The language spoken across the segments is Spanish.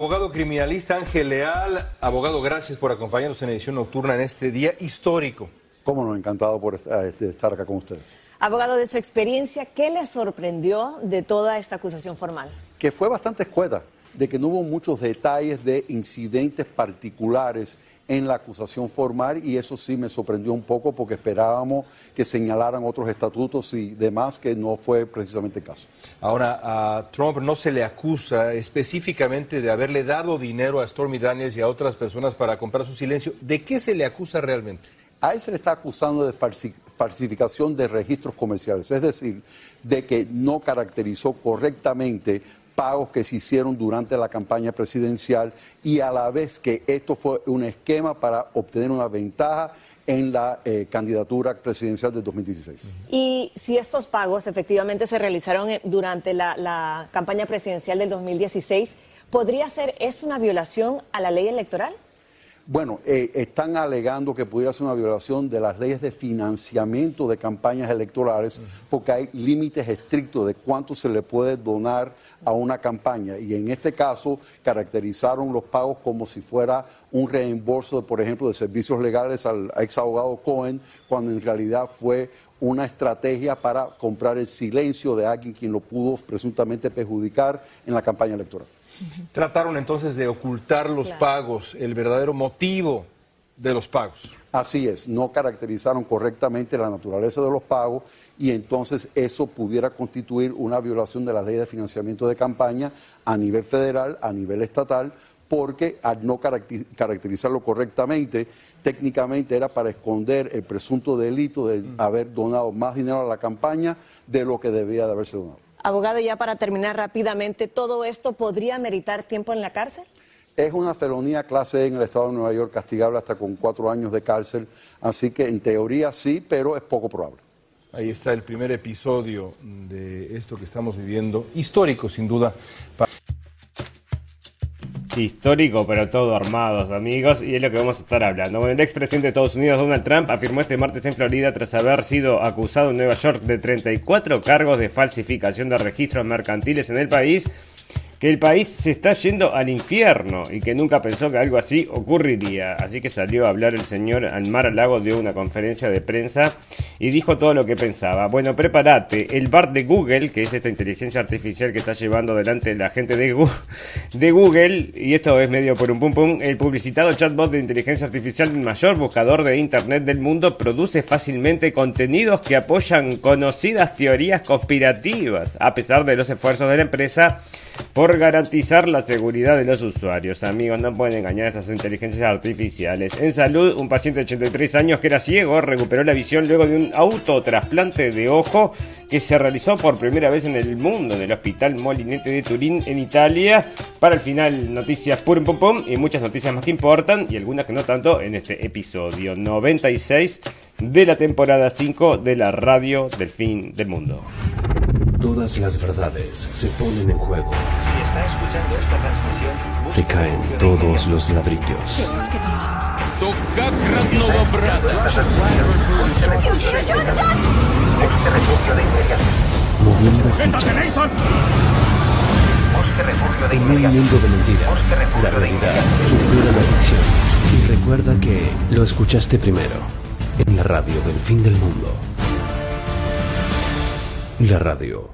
Abogado criminalista Ángel Leal, abogado, gracias por acompañarnos en edición nocturna en este día histórico. Cómo no, encantado por este, estar acá con ustedes. Abogado, de su experiencia, ¿qué le sorprendió de toda esta acusación formal? Que fue bastante escueta, de que no hubo muchos detalles de incidentes particulares en la acusación formal y eso sí me sorprendió un poco porque esperábamos que señalaran otros estatutos y demás que no fue precisamente el caso. Ahora, a Trump no se le acusa específicamente de haberle dado dinero a Stormy Daniels y a otras personas para comprar su silencio. ¿De qué se le acusa realmente? A él se le está acusando de falsificación de registros comerciales, es decir, de que no caracterizó correctamente pagos que se hicieron durante la campaña presidencial y a la vez que esto fue un esquema para obtener una ventaja en la eh, candidatura presidencial de 2016. Y si estos pagos efectivamente se realizaron eh, durante la, la campaña presidencial del 2016, ¿podría ser es una violación a la ley electoral? Bueno, eh, están alegando que pudiera ser una violación de las leyes de financiamiento de campañas electorales porque hay límites estrictos de cuánto se le puede donar a una campaña y en este caso caracterizaron los pagos como si fuera un reembolso, de, por ejemplo, de servicios legales al ex abogado Cohen, cuando en realidad fue una estrategia para comprar el silencio de alguien quien lo pudo presuntamente perjudicar en la campaña electoral. Trataron entonces de ocultar los pagos, el verdadero motivo de los pagos. Así es, no caracterizaron correctamente la naturaleza de los pagos y entonces eso pudiera constituir una violación de la ley de financiamiento de campaña a nivel federal, a nivel estatal, porque al no caracterizarlo correctamente, técnicamente era para esconder el presunto delito de mm. haber donado más dinero a la campaña de lo que debía de haberse donado. Abogado, ya para terminar rápidamente, ¿todo esto podría meritar tiempo en la cárcel? Es una felonía clase E en el estado de Nueva York, castigable hasta con cuatro años de cárcel, así que en teoría sí, pero es poco probable. Ahí está el primer episodio de esto que estamos viviendo, histórico sin duda histórico, pero todo armados, amigos, y es lo que vamos a estar hablando. El expresidente de Estados Unidos, Donald Trump, afirmó este martes en Florida, tras haber sido acusado en Nueva York de 34 cargos de falsificación de registros mercantiles en el país, que el país se está yendo al infierno y que nunca pensó que algo así ocurriría. Así que salió a hablar el señor Almar Lago, dio una conferencia de prensa y dijo todo lo que pensaba. Bueno, prepárate, el BART de Google, que es esta inteligencia artificial que está llevando adelante la gente de, de Google, y esto es medio por un pum pum, el publicitado chatbot de inteligencia artificial, el mayor buscador de Internet del mundo, produce fácilmente contenidos que apoyan conocidas teorías conspirativas, a pesar de los esfuerzos de la empresa por garantizar la seguridad de los usuarios. Amigos, no pueden engañar a estas inteligencias artificiales. En salud, un paciente de 83 años que era ciego recuperó la visión luego de un autotrasplante de ojo que se realizó por primera vez en el mundo en el Hospital Molinete de Turín en Italia. Para el final, noticias pum pum pum y muchas noticias más que importan y algunas que no tanto en este episodio 96 de la temporada 5 de la radio del fin del mundo. Todas las verdades se ponen en juego. Si está escuchando esta transmisión, se caen todos los ladrillos. ¿Qué pasa? Moviendo fichas. En un mundo de mentiras, la realidad supera la ficción. Y recuerda que lo escuchaste primero, en la radio del fin del mundo. La radio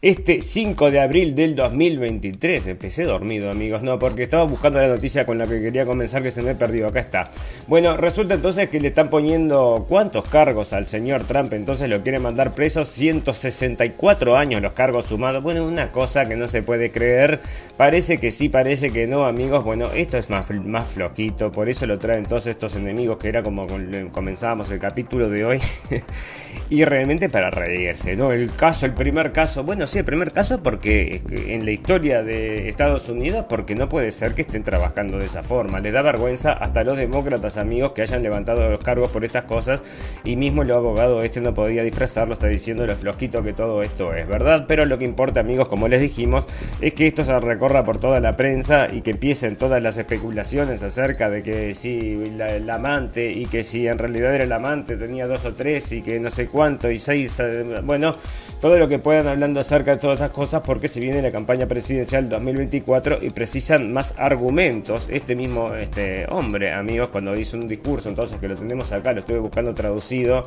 este 5 de abril del 2023. Empecé dormido amigos, no, porque estaba buscando la noticia con la que quería comenzar que se me perdido, acá está. Bueno, resulta entonces que le están poniendo cuántos cargos al señor Trump, entonces lo quieren mandar preso, 164 años los cargos sumados, bueno, una cosa que no se puede creer, parece que sí, parece que no amigos, bueno, esto es más, más flojito, por eso lo traen todos estos enemigos que era como comenzábamos el capítulo de hoy. y realmente para reírse, ¿no? El caso, el primer caso, bueno, sí, el primer caso porque en la historia de Estados Unidos, porque no puede ser que estén trabajando de esa forma. Le da vergüenza hasta los demócratas amigos que hayan levantado los cargos por estas cosas y mismo el abogado este no podía disfrazarlo, está diciendo lo flojito que todo esto es, ¿verdad? Pero lo que importa, amigos, como les dijimos, es que esto se recorra por toda la prensa y que empiecen todas las especulaciones acerca de que si el amante y que si en realidad era el amante tenía dos o tres y que no sé cuánto y seis, eh, bueno, todo lo que puedan hablando acerca de todas estas cosas porque se viene la campaña presidencial 2024 y precisan más argumentos. Este mismo este hombre, amigos, cuando hizo un discurso, entonces que lo tenemos acá, lo estuve buscando traducido,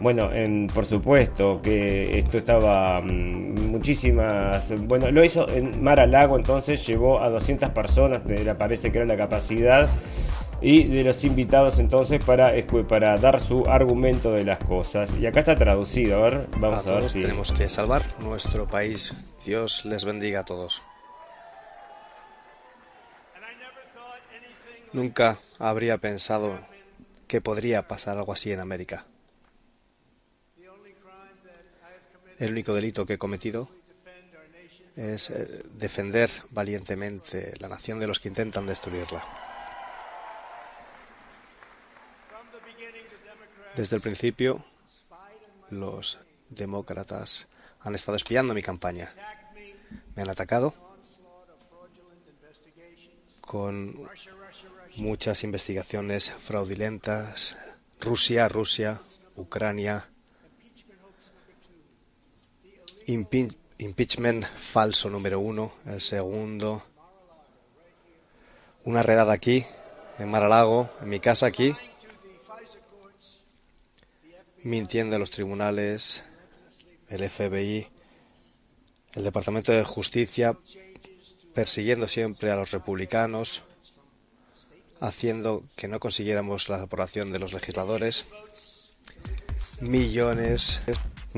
bueno, por supuesto que esto estaba mm, muchísimas, bueno, lo hizo en Mar a Lago, entonces llevó a 200 personas, le parece que era la capacidad y de los invitados entonces para, para dar su argumento de las cosas. Y acá está traducido, a ver, vamos a, ver si... Tenemos que salvar nuestro país. Dios les bendiga a todos. Nunca habría pensado que podría pasar algo así en América. El único delito que he cometido es eh, defender valientemente la nación de los que intentan destruirla. Desde el principio, los demócratas han estado espiando mi campaña. Me han atacado con muchas investigaciones fraudulentas. Rusia, Rusia, Ucrania. impeachment falso número uno. El segundo. Una redada aquí, en Mar-a-Lago, en mi casa aquí mintiendo a los tribunales, el FBI, el Departamento de Justicia, persiguiendo siempre a los republicanos, haciendo que no consiguiéramos la aprobación de los legisladores, millones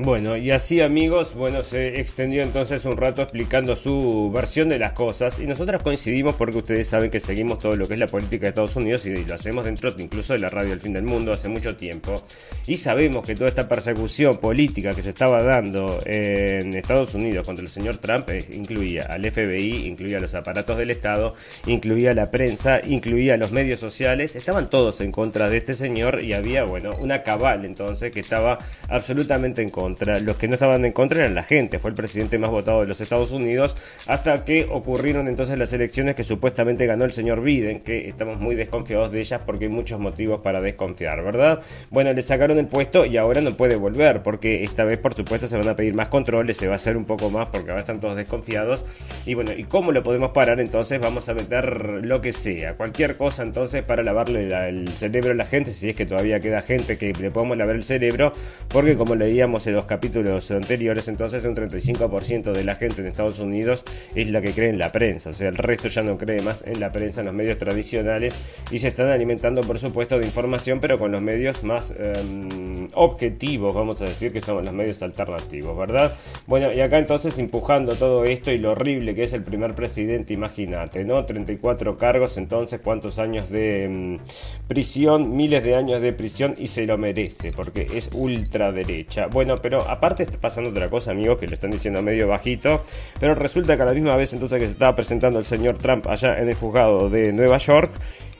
bueno, y así amigos, bueno, se extendió entonces un rato explicando su versión de las cosas. Y nosotros coincidimos porque ustedes saben que seguimos todo lo que es la política de Estados Unidos y lo hacemos dentro incluso de la radio El Fin del Mundo hace mucho tiempo. Y sabemos que toda esta persecución política que se estaba dando en Estados Unidos contra el señor Trump eh, incluía al FBI, incluía los aparatos del Estado, incluía la prensa, incluía los medios sociales, estaban todos en contra de este señor y había, bueno, una cabal entonces que estaba absolutamente en contra los que no estaban en contra eran la gente. Fue el presidente más votado de los Estados Unidos hasta que ocurrieron entonces las elecciones que supuestamente ganó el señor Biden, que estamos muy desconfiados de ellas porque hay muchos motivos para desconfiar, ¿verdad? Bueno, le sacaron el puesto y ahora no puede volver porque esta vez por supuesto se van a pedir más controles, se va a hacer un poco más porque ahora están todos desconfiados. Y bueno, ¿y cómo lo podemos parar? Entonces vamos a meter lo que sea, cualquier cosa entonces para lavarle el cerebro a la gente, si es que todavía queda gente que le podemos lavar el cerebro, porque como leíamos el los capítulos anteriores, entonces un 35% de la gente en Estados Unidos es la que cree en la prensa, o sea, el resto ya no cree más en la prensa, en los medios tradicionales y se están alimentando, por supuesto, de información, pero con los medios más em, objetivos, vamos a decir, que son los medios alternativos, ¿verdad? Bueno, y acá entonces empujando todo esto y lo horrible que es el primer presidente, imagínate, ¿no? 34 cargos, entonces, ¿cuántos años de em, prisión? Miles de años de prisión y se lo merece, porque es ultraderecha. Bueno, pero aparte está pasando otra cosa, amigos, que lo están diciendo medio bajito. Pero resulta que a la misma vez entonces que se estaba presentando el señor Trump allá en el juzgado de Nueva York,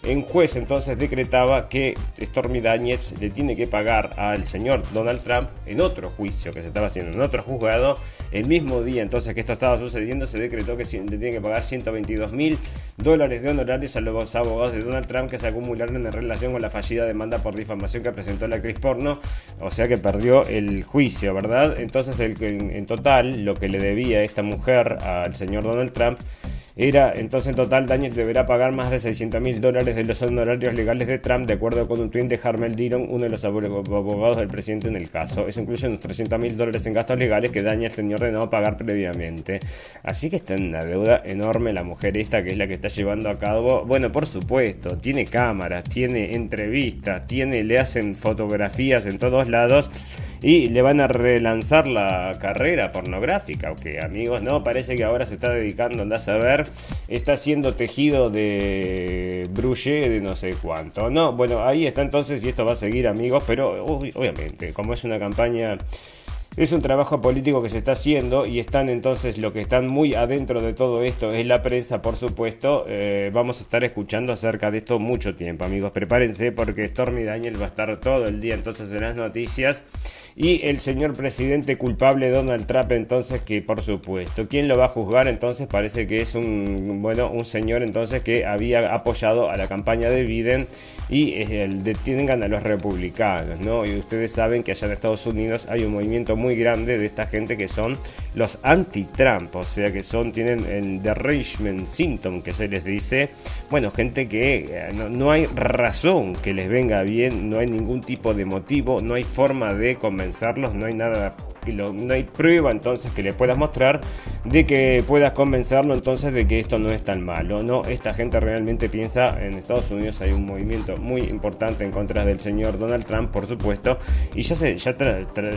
en juez entonces decretaba que Stormy Daniels le tiene que pagar al señor Donald Trump en otro juicio que se estaba haciendo en otro juzgado. El mismo día entonces que esto estaba sucediendo se decretó que le tiene que pagar 122 mil dólares de honorarios a los abogados de Donald Trump que se acumularon en relación con la fallida demanda por difamación que presentó la actriz porno. O sea que perdió el juicio, ¿verdad? Entonces el, en, en total lo que le debía esta mujer al señor Donald Trump era entonces en total Daniel deberá pagar más de 600 mil dólares de los honorarios legales de Trump, de acuerdo con un tweet de Harmel Dillon, uno de los abogados del presidente en el caso. Eso incluye unos 300 mil dólares en gastos legales que Daniel tenía ordenado pagar previamente. Así que está en una deuda enorme la mujer esta, que es la que está llevando a cabo. Bueno, por supuesto, tiene cámaras, tiene entrevistas, tiene, le hacen fotografías en todos lados y le van a relanzar la carrera pornográfica, que amigos, no, parece que ahora se está dedicando, andás a ver, está haciendo tejido de bruche de no sé cuánto, no, bueno, ahí está entonces y esto va a seguir amigos, pero obviamente, como es una campaña es un trabajo político que se está haciendo y están entonces lo que están muy adentro de todo esto es la prensa, por supuesto. Eh, vamos a estar escuchando acerca de esto mucho tiempo, amigos. Prepárense porque Stormy Daniel va a estar todo el día entonces en las noticias y el señor presidente culpable Donald Trump entonces que por supuesto, ¿quién lo va a juzgar? Entonces parece que es un bueno, un señor entonces que había apoyado a la campaña de Biden y eh, detengan a los republicanos, ¿no? Y ustedes saben que allá en Estados Unidos hay un movimiento muy grande de esta gente que son los anti-Trump, o sea que son tienen el derangement symptom que se les dice, bueno, gente que eh, no, no hay razón que les venga bien, no hay ningún tipo de motivo, no hay forma de convencerlos, no hay nada no hay prueba entonces que le puedas mostrar de que puedas convencerlo entonces de que esto no es tan malo. No, esta gente realmente piensa, en Estados Unidos hay un movimiento muy importante en contra del señor Donald Trump, por supuesto, y ya se, ya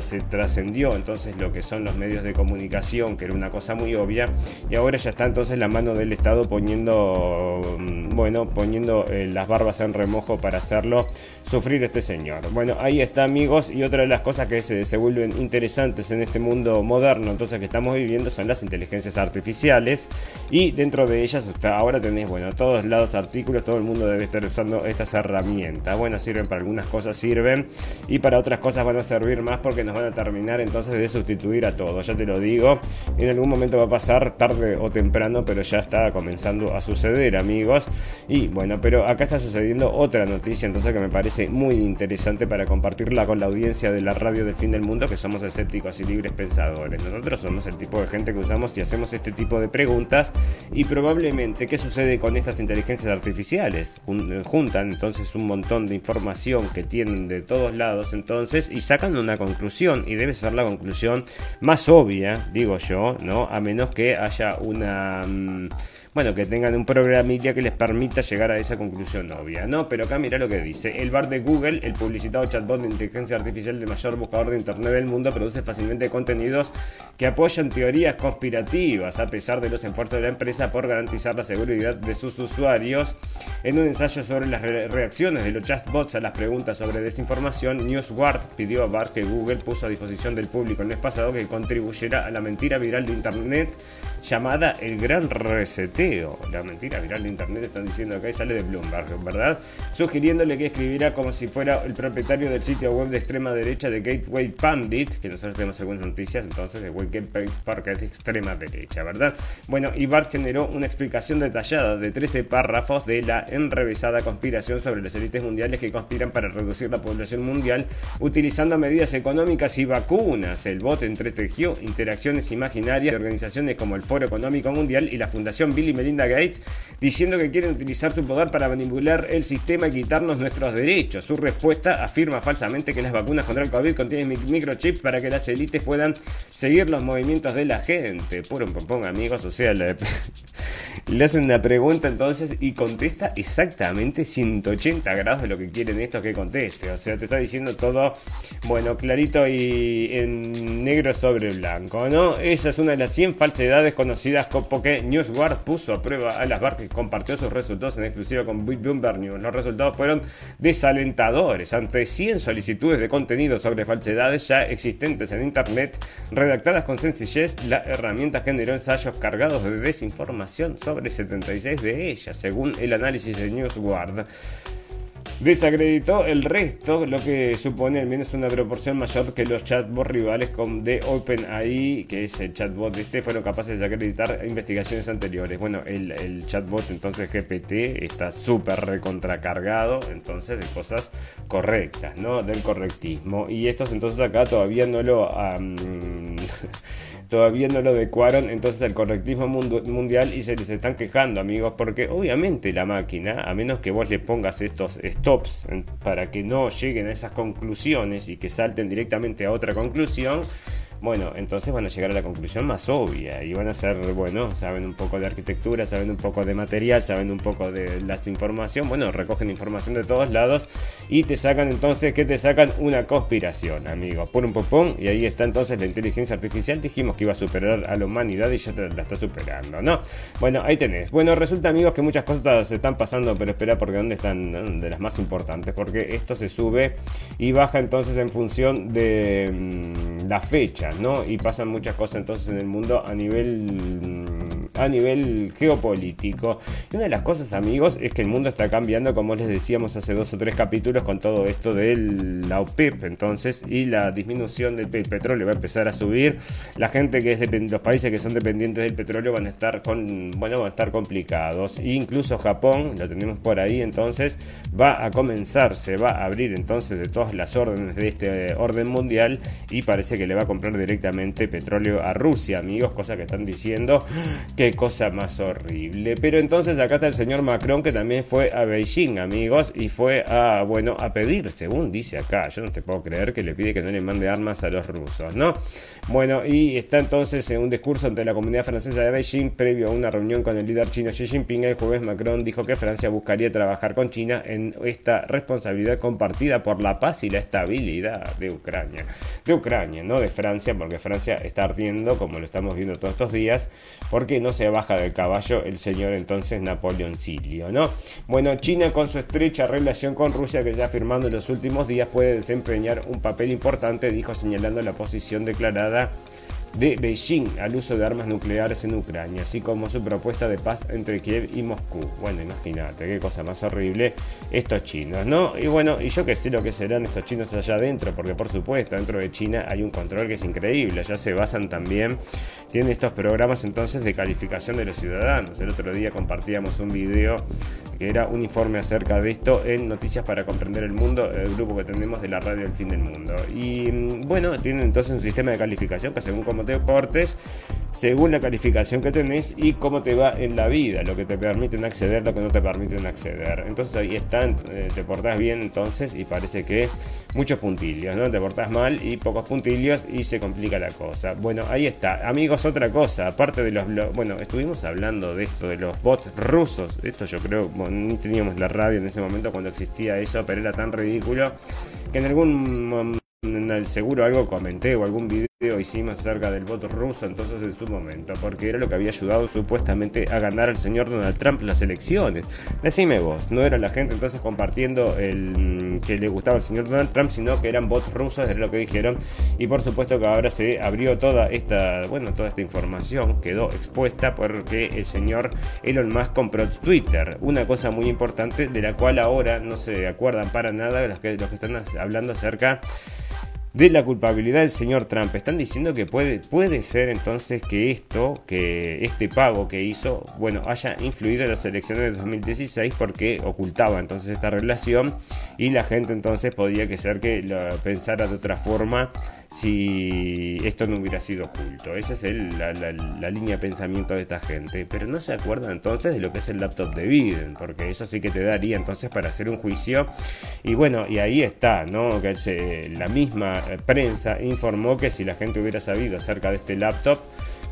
se trascendió entonces lo que son los medios de comunicación, que era una cosa muy obvia, y ahora ya está entonces la mano del Estado poniendo, mm, bueno, poniendo eh, las barbas en remojo para hacerlo sufrir este señor. Bueno, ahí está amigos, y otra de las cosas que se, se vuelven interesantes en este mundo moderno entonces que estamos viviendo son las inteligencias artificiales y dentro de ellas ahora tenéis bueno todos lados artículos todo el mundo debe estar usando estas herramientas. Bueno sirven para algunas cosas sirven y para otras cosas van a servir más porque nos van a terminar entonces de sustituir a todos ya te lo digo en algún momento va a pasar tarde o temprano pero ya está comenzando a suceder amigos. Y bueno pero acá está sucediendo otra noticia entonces que me parece muy interesante para compartirla con la audiencia de la radio del fin del mundo que somos escépticos y libres pensadores. Nosotros somos el tipo de gente que usamos y hacemos este tipo de preguntas y probablemente qué sucede con estas inteligencias artificiales. Juntan entonces un montón de información que tienen de todos lados entonces y sacan una conclusión y debe ser la conclusión más obvia, digo yo, ¿no? A menos que haya una... Mm, bueno, que tengan un programilla que les permita llegar a esa conclusión obvia, ¿no? Pero acá mira lo que dice. El bar de Google, el publicitado chatbot de inteligencia artificial de mayor buscador de internet del mundo, produce fácilmente contenidos que apoyan teorías conspirativas, a pesar de los esfuerzos de la empresa por garantizar la seguridad de sus usuarios. En un ensayo sobre las reacciones de los chatbots a las preguntas sobre desinformación, NewsGuard pidió a Bart que Google puso a disposición del público el mes pasado que contribuyera a la mentira viral de internet llamada el Gran Reseteo. La mentira viral de internet están diciendo acá y sale de Bloomberg, ¿verdad? Sugiriéndole que escribiera como si fuera el propietario del sitio web de extrema derecha de Gateway Pandit, que nosotros tenemos algunas noticias entonces de Gateway Park de extrema derecha, ¿verdad? Bueno, y Bart generó una explicación detallada de 13 párrafos de la enrevesada conspiración sobre las élites mundiales que conspiran para reducir la población mundial utilizando medidas económicas y vacunas. El bot entretejió interacciones imaginarias de organizaciones como el Foro Económico Mundial y la Fundación Bill y Melinda Gates diciendo que quieren utilizar su poder para manipular el sistema y quitarnos nuestros derechos. Su respuesta afirma falsamente que las vacunas contra el COVID contienen microchips para que las élites puedan seguir los movimientos de la gente. Puro pompón, amigos. O sea, le, le hacen una pregunta entonces y contesta exactamente 180 grados de lo que quieren estos que conteste. O sea, te está diciendo todo, bueno, clarito y en negro sobre blanco, ¿no? Esa es una de las 100 falsedades conocidas porque NewsGuard puso a prueba a las barcas y compartió sus resultados en exclusiva con Bloomberg News. Los resultados fueron desalentadores. Ante 100 solicitudes de contenido sobre falsedades ya existentes en Internet, redactadas con sencillez, la herramienta generó ensayos cargados de desinformación sobre 76 de ellas, según el análisis de NewsGuard desacreditó el resto, lo que supone al menos una proporción mayor que los chatbots rivales con de OpenAI, que es el chatbot de este, fueron capaces de acreditar investigaciones anteriores. Bueno, el, chatbot entonces GPT está súper recontracargado, entonces de cosas correctas, ¿no? Del correctismo. Y estos entonces acá todavía no lo... todavía no lo adecuaron entonces al correctismo mundial y se les están quejando, amigos, porque obviamente la máquina, a menos que vos le pongas estos stops para que no lleguen a esas conclusiones y que salten directamente a otra conclusión, Bueno, entonces van a llegar a la conclusión más obvia y van a ser, bueno, saben un poco de arquitectura, saben un poco de material, saben un poco de la información, bueno, recogen información de todos lados y te sacan entonces, ¿qué te sacan? Una conspiración, amigo. Por un popón y ahí está entonces la inteligencia artificial. Dijimos que iba a superar a la humanidad y ya la está superando, ¿no? Bueno, ahí tenés. Bueno, resulta, amigos, que muchas cosas se están pasando, pero espera, porque ¿dónde están? De las más importantes, porque esto se sube y baja entonces en función de mm, la fecha, ¿no? Y pasan muchas cosas entonces en el mundo a nivel mm, a nivel geopolítico. Y una de las cosas, amigos, es que el mundo está cambiando, como les decíamos hace dos o tres capítulos, con todo esto de la OPEP, entonces, y la disminución del petróleo va a empezar a subir. La gente que es los países que son dependientes del petróleo van a estar con, bueno, van a estar complicados. E incluso Japón, lo tenemos por ahí, entonces, va a comenzar, se va a abrir entonces de todas las órdenes de este orden mundial y parece que le va a comprar directamente petróleo a Rusia, amigos, cosa que están diciendo, qué cosa más horrible. Pero entonces acá está el señor Macron que también fue a Beijing, amigos, y fue a, bueno, a pedir, según dice acá, yo no te puedo creer que le pide que no le mande armas a los rusos, ¿no? Bueno, y está entonces en un discurso ante la comunidad francesa de Beijing previo a una reunión con el líder chino Xi Jinping. El jueves Macron dijo que Francia buscaría trabajar con China en esta responsabilidad compartida por la paz y la estabilidad de Ucrania. De Ucrania, no de Francia, porque Francia está ardiendo, como lo estamos viendo todos estos días, porque no se baja del caballo el señor entonces Napoleón Silio, ¿no? Bueno, China con su estrecha relación con Rusia que ya firmando en los últimos días puede desempeñar un papel importante, dijo señalando la posición declarada de Beijing al uso de armas nucleares en Ucrania, así como su propuesta de paz entre Kiev y Moscú. Bueno, imagínate, qué cosa más horrible estos chinos, ¿no? Y bueno, y yo que sé lo que serán estos chinos allá adentro, porque por supuesto, dentro de China hay un control que es increíble, ya se basan también, tienen estos programas entonces de calificación de los ciudadanos. El otro día compartíamos un video que era un informe acerca de esto en Noticias para Comprender el Mundo, el grupo que tenemos de la radio El Fin del Mundo. Y mm, bueno, tienen entonces un sistema de calificación que según como te según la calificación que tenés y cómo te va en la vida, lo que te permiten acceder, lo que no te permiten acceder. Entonces ahí están, eh, te portás bien entonces y parece que muchos puntillos, ¿no? Te portás mal y pocos puntillos y se complica la cosa. Bueno, ahí está. Amigos, otra cosa, aparte de los... Bueno, estuvimos hablando de esto, de los bots rusos. Esto yo creo, bueno, ni teníamos la radio en ese momento cuando existía eso, pero era tan ridículo que en algún en el seguro algo comenté o algún video hicimos acerca del voto ruso entonces en su momento, porque era lo que había ayudado supuestamente a ganar al señor Donald Trump las elecciones. Decime vos, no era la gente entonces compartiendo el que le gustaba al señor Donald Trump, sino que eran bots rusos, era lo que dijeron, y por supuesto que ahora se abrió toda esta, bueno, toda esta información, quedó expuesta porque el señor Elon Musk compró Twitter, una cosa muy importante de la cual ahora no se acuerdan para nada los los que están hablando acerca de la culpabilidad del señor Trump. Están diciendo que puede, puede ser entonces que esto, que este pago que hizo, bueno, haya influido en las elecciones de 2016 porque ocultaba entonces esta relación y la gente entonces podía que ser que lo pensara de otra forma si esto no hubiera sido oculto. Esa es la, línea de pensamiento de esta gente. Pero no se acuerdan entonces de lo que es el laptop de Biden, porque eso sí que te daría entonces para hacer un juicio. Y bueno, y ahí está, ¿no? Que la misma prensa informó que si la gente hubiera sabido acerca de este laptop,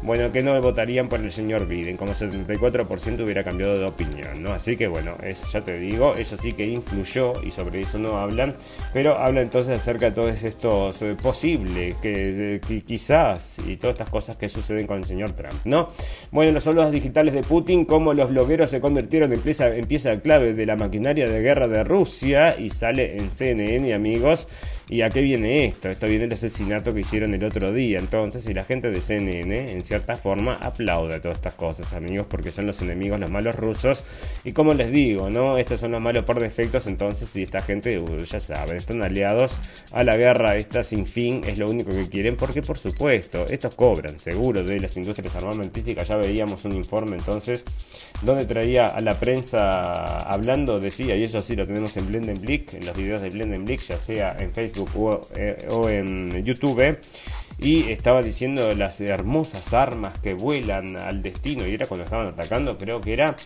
bueno, que no votarían por el señor Biden, como 74% hubiera cambiado de opinión, ¿no? Así que bueno, es, ya te digo, eso sí que influyó y sobre eso no hablan, pero habla entonces acerca de todos estos eh, posibles, que, quizás y todas estas cosas que suceden con el señor Trump, ¿no? Bueno, los saludos digitales de Putin, como los blogueros se convirtieron en pieza, en pieza clave de la maquinaria de guerra de Rusia y sale en CNN, amigos. ¿Y a qué viene esto? Esto viene del asesinato que hicieron el otro día. Entonces, y la gente de CNN, en cierta forma, aplaude todas estas cosas, amigos, porque son los enemigos, los malos rusos. Y como les digo, ¿no? Estos son los malos por defectos. Entonces, si esta gente, uh, ya saben, están aliados a la guerra esta sin fin, es lo único que quieren, porque por supuesto, estos cobran, seguro, de las industrias armamentísticas. Ya veíamos un informe entonces, donde traía a la prensa hablando, decía, y eso sí lo tenemos en Blendenblick, en los videos de Blendenblick, ya sea en Facebook eh, o, en YouTube y estaba diciendo las hermosas armas que vuelan al destino y era cuando estaban atacando, creo que era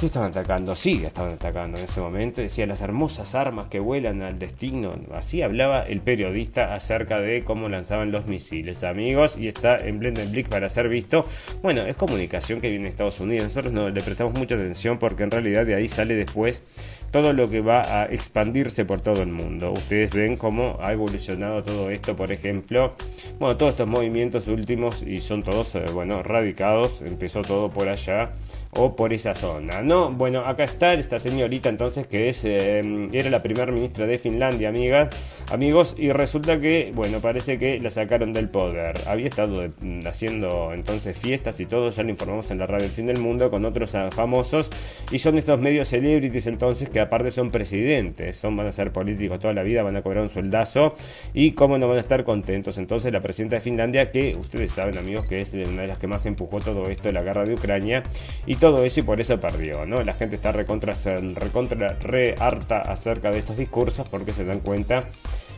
¿Qué estaban atacando? Sí, estaban atacando en ese momento. Decía las hermosas armas que vuelan al destino. Así hablaba el periodista acerca de cómo lanzaban los misiles, amigos. Y está en Blendenblick para ser visto. Bueno, es comunicación que viene de Estados Unidos. Nosotros no le prestamos mucha atención porque en realidad de ahí sale después todo lo que va a expandirse por todo el mundo. Ustedes ven cómo ha evolucionado todo esto, por ejemplo. Bueno, todos estos movimientos últimos y son todos, eh, bueno, radicados. Empezó todo por allá o por esa zona, ¿no? Bueno, acá está esta señorita entonces que es eh, era la primera ministra de Finlandia, amigas, amigos, y resulta que, bueno, parece que la sacaron del poder. Había estado haciendo entonces fiestas y todo, ya lo informamos en la radio El Fin del Mundo con otros ah, famosos y son estos medios celebrities entonces que aparte son presidentes, son van a ser políticos toda la vida, van a cobrar un sueldazo y cómo no van a estar contentos. Entonces la presidenta de Finlandia que ustedes saben, amigos, que es una de las que más empujó todo esto de la guerra de Ucrania y todo eso y por eso perdió, ¿no? La gente está recontra, recontra re harta acerca de estos discursos porque se dan cuenta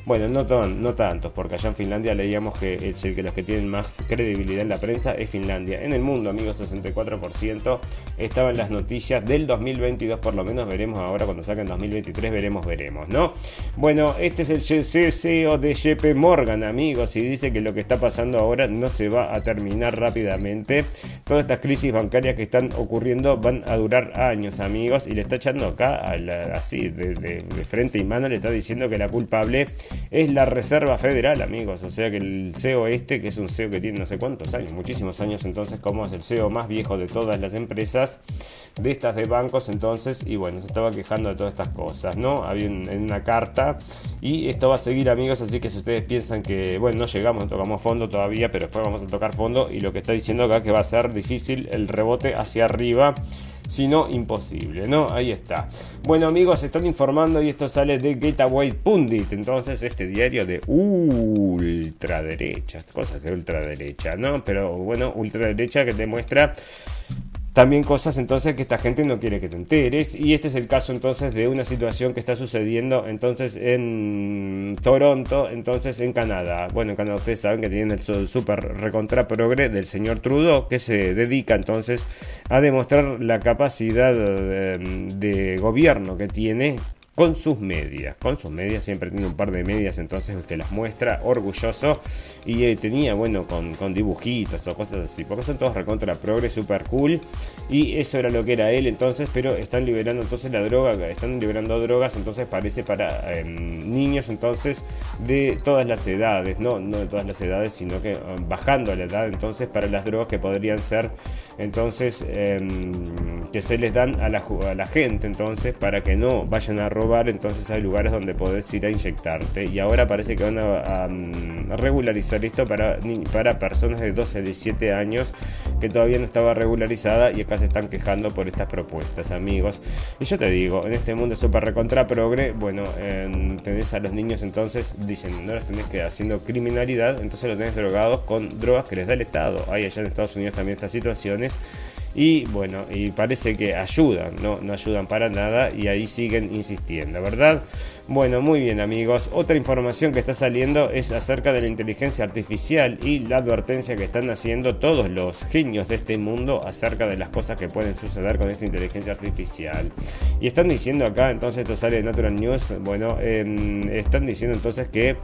bueno, no, no tantos, porque allá en Finlandia leíamos que es el que los que tienen más credibilidad en la prensa es Finlandia. En el mundo, amigos, 64% estaba en las noticias del 2022, por lo menos veremos ahora cuando saquen 2023, veremos, veremos, ¿no? Bueno, este es el CEO de JP Morgan, amigos, y dice que lo que está pasando ahora no se va a terminar rápidamente. Todas estas crisis bancarias que están ocurriendo van a durar años, amigos, y le está echando acá, así, de, de frente y mano, le está diciendo que la culpable es la Reserva Federal, amigos. O sea que el CEO este, que es un CEO que tiene no sé cuántos años, muchísimos años entonces, como es el CEO más viejo de todas las empresas, de estas de bancos entonces, y bueno, se estaba quejando de todas estas cosas, ¿no? Había en una carta y esto va a seguir, amigos, así que si ustedes piensan que, bueno, no llegamos, no tocamos fondo todavía, pero después vamos a tocar fondo y lo que está diciendo acá que va a ser difícil el rebote hacia arriba sino imposible, ¿no? Ahí está. Bueno, amigos, están informando y esto sale de Gateway Pundit, entonces este diario de ultraderecha, cosas de ultraderecha, ¿no? Pero bueno, ultraderecha que demuestra también cosas entonces que esta gente no quiere que te enteres y este es el caso entonces de una situación que está sucediendo entonces en Toronto, entonces en Canadá. Bueno, en Canadá ustedes saben que tienen el super recontra progre del señor Trudeau que se dedica entonces a demostrar la capacidad de, de gobierno que tiene con sus medias. Con sus medias, siempre tiene un par de medias, entonces te las muestra orgulloso. Y eh, tenía, bueno, con, con, dibujitos o cosas así, porque son todos recontra progre, super cool. Y eso era lo que era él entonces, pero están liberando entonces la droga, están liberando drogas, entonces parece para em, niños entonces de todas las edades, no, no de todas las edades, sino que um, bajando la edad entonces para las drogas que podrían ser entonces em, que se les dan a la, a la gente entonces para que no vayan a robar entonces hay lugares donde podés ir a inyectarte. Y ahora parece que van a, mm, regularizar esto para, para personas de 12 a 17 años que todavía no estaba regularizada y acá se están quejando por estas propuestas, amigos. Y yo te digo, en este mundo super recontra progre, bueno, tenés a los niños entonces, dicen, no los tenés que haciendo criminalidad, entonces los tenés drogados con drogas que les da el Estado. Hay allá en Estados Unidos también estas situaciones. Y bueno, y parece que ayudan, ¿no? No ayudan para nada y ahí siguen insistiendo, ¿verdad? Bueno, muy bien amigos. Otra información que está saliendo es acerca de la inteligencia artificial y la advertencia que están haciendo todos los genios de este mundo acerca de las cosas que pueden suceder con esta inteligencia artificial. Y están diciendo acá, entonces esto sale de Natural News, bueno, em, están diciendo entonces que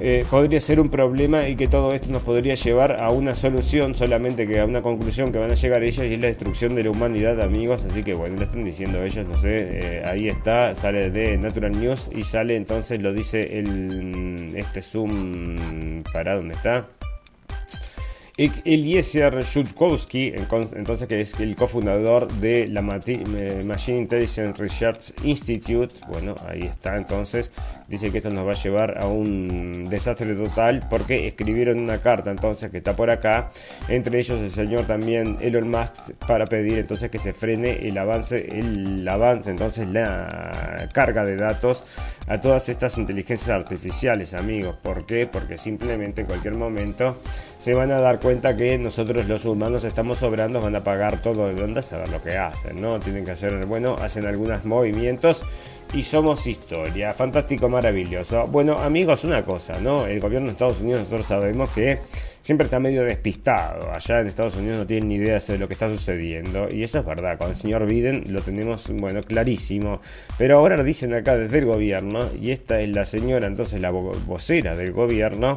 eh, podría ser un problema y que todo esto nos podría llevar a una solución, solamente que a una conclusión que van a llegar ellos y es la destrucción de la humanidad, amigos. Así que bueno, lo están diciendo ellos, no sé, eh, ahí está, sale de Natural News y sale entonces, lo dice el este Zoom, para dónde está. Eliezer Shutkowski, entonces que es el cofundador de la Machine Intelligence Research Institute, bueno, ahí está entonces, dice que esto nos va a llevar a un desastre total porque escribieron una carta entonces que está por acá, entre ellos el señor también Elon Musk para pedir entonces que se frene el avance, el avance entonces la carga de datos a todas estas inteligencias artificiales, amigos. ¿Por qué? Porque simplemente en cualquier momento se van a dar cuenta que nosotros los humanos estamos sobrando, van a pagar todo de onda, saber lo que hacen, ¿no? Tienen que hacer, bueno, hacen algunos movimientos y somos historia. Fantástico, maravilloso. Bueno, amigos, una cosa, ¿no? El gobierno de Estados Unidos, nosotros sabemos que siempre está medio despistado. Allá en Estados Unidos no tienen ni idea de lo que está sucediendo. Y eso es verdad, con el señor Biden lo tenemos, bueno, clarísimo. Pero ahora dicen acá desde el gobierno, y esta es la señora, entonces la vocera del gobierno,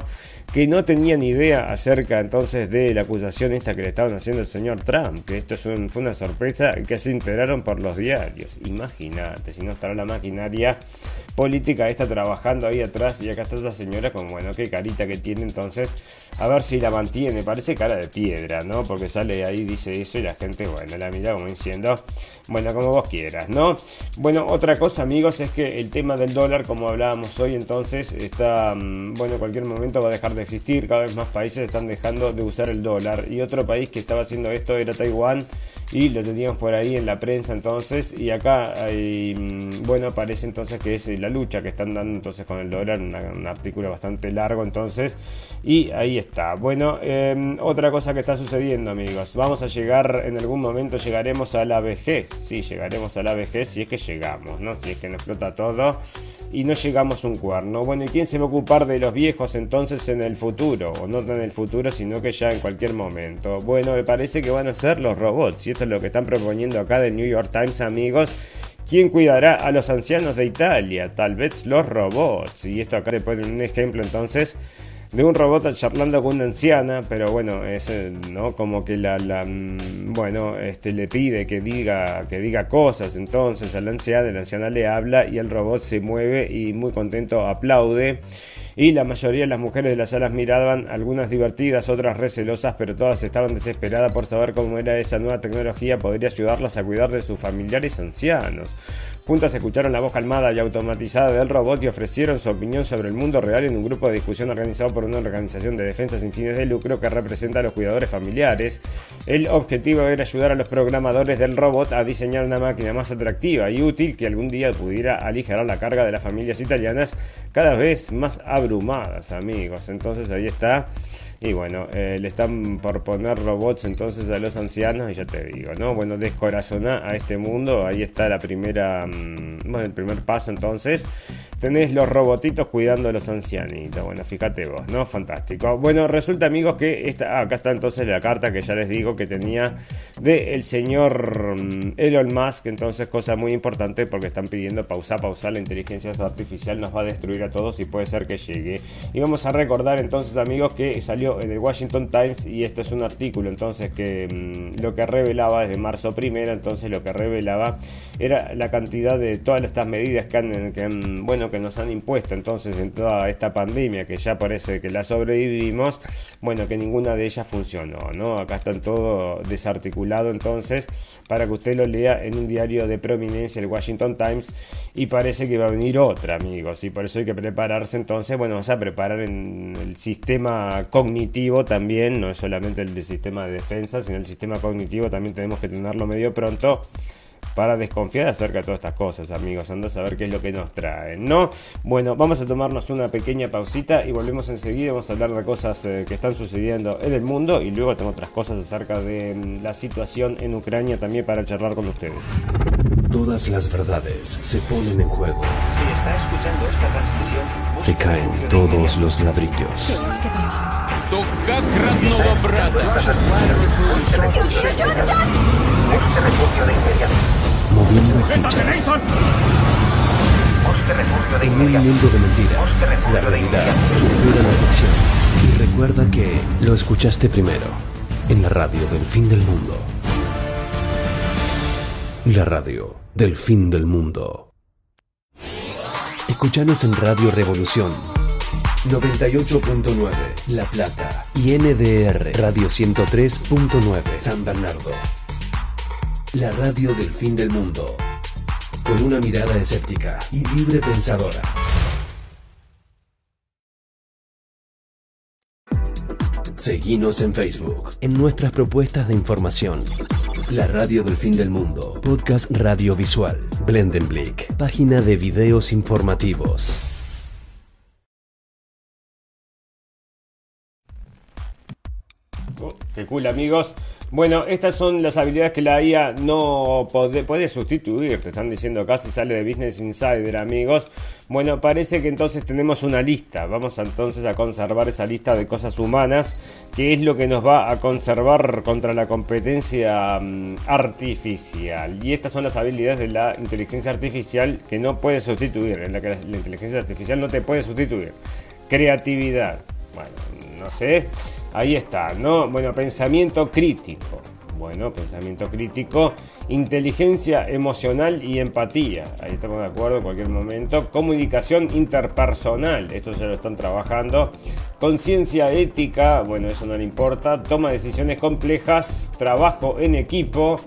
que no tenía ni idea acerca entonces de la acusación esta que le estaban haciendo el señor Trump, que esto es fue una sorpresa que se enteraron por los diarios. Imagínate, si no estará la maquinaria política está trabajando ahí atrás y acá está esta señora con, bueno, qué carita que tiene entonces, a ver si la mantiene, parece cara de piedra, ¿no? Porque sale ahí, dice eso y la gente, bueno, la mira como diciendo, bueno, como vos quieras, ¿no? Bueno, otra cosa amigos es que el tema del dólar, como hablábamos hoy entonces, está, mm, bueno, en cualquier momento va a dejar de existir, cada vez más países están dejando de usar el dólar y otro país que estaba haciendo esto era Taiwán y lo teníamos por ahí en la prensa entonces y acá mm, bueno parece entonces que es la lucha que están dando entonces con el dólar un artículo bastante largo entonces y ahí está. Bueno em, otra cosa que está sucediendo amigos. Vamos a llegar en algún momento llegaremos a la vejez. Sí llegaremos a la vejez si es que llegamos no si es que nos explota todo y no llegamos a un cuerno. Bueno, ¿y quién se va a ocupar de los viejos entonces en el futuro? O no en el futuro, sino que ya en cualquier momento. Bueno, me parece que van a ser los robots. Y esto es lo que están proponiendo acá de New York Times, amigos. ¿Quién cuidará a los ancianos de Italia? Tal vez los robots. Y esto acá le ponen un ejemplo entonces de un robot charlando con una anciana, pero bueno, es eh, no como que la, la, mm, bueno, este le pide que diga que diga cosas. Entonces a la anciana, la anciana le habla y el robot se mueve y muy contento aplaude. Y la mayoría de las mujeres de las salas miraban, algunas divertidas, otras recelosas, pero todas estaban desesperadas por saber cómo era esa nueva tecnología podría ayudarlas a cuidar de sus familiares ancianos. Juntas escucharon la voz calmada y automatizada del robot y ofrecieron su opinión sobre el mundo real en un grupo de discusión organizado por una organización de defensa sin fines de lucro que representa a los cuidadores familiares. El objetivo era ayudar a los programadores del robot a diseñar una máquina más atractiva y útil que algún día pudiera aligerar la carga de las familias italianas cada vez más abrumadas, amigos. Entonces ahí está. Y bueno, eh, le están por poner robots entonces a los ancianos y ya te digo, ¿no? Bueno, descorazona a este mundo, ahí está la primera, mm, bueno, el primer paso entonces. Tenés los robotitos cuidando a los ancianitos. Bueno, fíjate vos, ¿no? Fantástico. Bueno, resulta amigos que esta, ah, acá está entonces la carta que ya les digo que tenía de el señor mm, Elon Musk. Entonces, cosa muy importante porque están pidiendo pausa, pausa. La inteligencia artificial nos va a destruir a todos y puede ser que llegue. Y vamos a recordar entonces amigos que salió en el Washington Times y esto es un artículo entonces que mm, lo que revelaba desde marzo primero, entonces lo que revelaba era la cantidad de todas estas medidas que, que, bueno, que nos han impuesto entonces en toda esta pandemia que ya parece que la sobrevivimos, bueno, que ninguna de ellas funcionó, ¿no? Acá están todo desarticulado entonces para que usted lo lea en un diario de prominencia, el Washington Times, y parece que va a venir otra, amigos, y por eso hay que prepararse entonces, bueno, vamos a preparar en el sistema cognitivo también, no es solamente el sistema de defensa, sino el sistema cognitivo también tenemos que tenerlo medio pronto para desconfiar acerca de todas estas cosas, amigos. Anda a saber qué es lo que nos traen, ¿no? Bueno, vamos a tomarnos una pequeña pausita y volvemos enseguida. Vamos a hablar de cosas eh, que están sucediendo en el mundo y luego tengo otras cosas acerca de mm, la situación en Ucrania también para charlar con ustedes. Todas las verdades se ponen en juego. Si está escuchando esta transmisión, se caen todos los ladrillos. ¿Qué pasa? Moviendo fichas. En un mundo de mentiras, la realidad supera la ficción. Y recuerda que lo escuchaste primero, en la radio del fin del mundo. La radio del fin del mundo. Escuchanos en Radio Revolución 98.9 La Plata y NDR Radio 103.9 San Bernardo. La radio del fin del mundo. Con una mirada escéptica y libre pensadora. Seguinos en Facebook, en nuestras propuestas de información. La radio del fin del mundo. Podcast radiovisual. Blendenblick. Página de videos informativos. Qué cool amigos. Bueno, estas son las habilidades que la IA no puede, sustituir, te están diciendo acá si sale de Business Insider, amigos. Bueno, parece que entonces tenemos una lista. Vamos entonces a conservar esa lista de cosas humanas, que es lo que nos va a conservar contra la competencia mm, artificial. Y estas son las habilidades de la inteligencia artificial que no puede sustituir, en la que la inteligencia artificial no te puede sustituir. Creatividad. Bueno, no sé. Ahí está, ¿no? Bueno, pensamiento crítico. Bueno, pensamiento crítico, inteligencia emocional y empatía. Ahí estamos de acuerdo en cualquier momento. Comunicación interpersonal, esto ya lo están trabajando. Conciencia ética, bueno, eso no le importa. Toma decisiones complejas, trabajo en equipo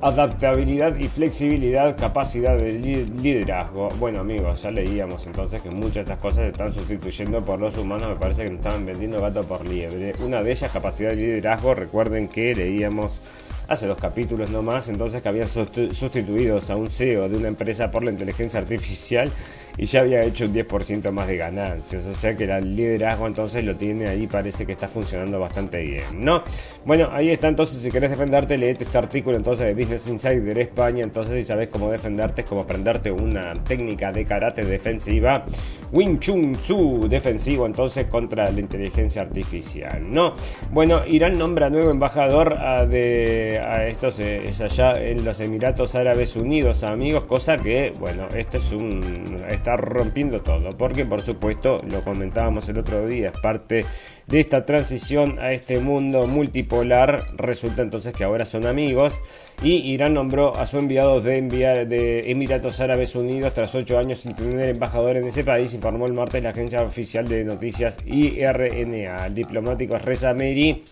adaptabilidad y flexibilidad, capacidad de liderazgo. Bueno amigos, ya leíamos entonces que muchas de estas cosas se están sustituyendo por los humanos, me parece que nos estaban vendiendo gato por liebre. Una de ellas, capacidad de liderazgo, recuerden que leíamos hace dos capítulos nomás, entonces que habían sustituido a un CEO de una empresa por la inteligencia artificial y ya había hecho un 10% más de ganancias. O sea que el liderazgo entonces lo tiene ahí, parece que está funcionando bastante bien, ¿no? Bueno, ahí está entonces, si querés defenderte, leete este artículo entonces de Business Insider España, entonces si sabes cómo defenderte, es como aprenderte una técnica de karate defensiva, Wing Chun Tzu defensivo entonces contra la inteligencia artificial, ¿no? Bueno, Irán nombra nuevo embajador a, de, a estos, eh, es allá en los Emiratos Árabes Unidos, amigos, cosa que, bueno, esto es un rompiendo todo, porque por supuesto, lo comentábamos el otro día, es parte de esta transición a este mundo multipolar, resulta entonces que ahora son amigos y Irán nombró a su enviado de, de Emiratos Árabes Unidos tras ocho años sin tener embajador en ese país, informó el martes la agencia oficial de noticias IRNA. El diplomático Reza Meri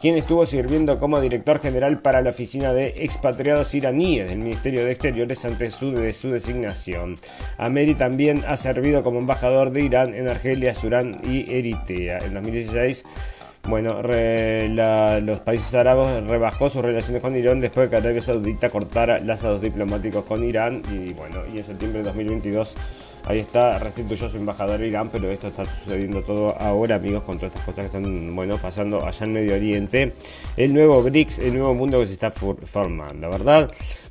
quien estuvo sirviendo como director general para la oficina de expatriados iraníes del Ministerio de Exteriores antes de su designación. Ameri también ha servido como embajador de Irán en Argelia, Sudán y Eritrea. En 2016 bueno, los países árabes rebajó sus relaciones con Irán después de que Arabia Saudita cortara lazos diplomáticos con Irán y bueno, y en septiembre de 2022 Ahí está, restituyó su embajador Irán, pero esto está sucediendo todo ahora, amigos, con todas estas cosas que están bueno, pasando allá en Medio Oriente. El nuevo BRICS, el nuevo mundo que se está formando, ¿verdad?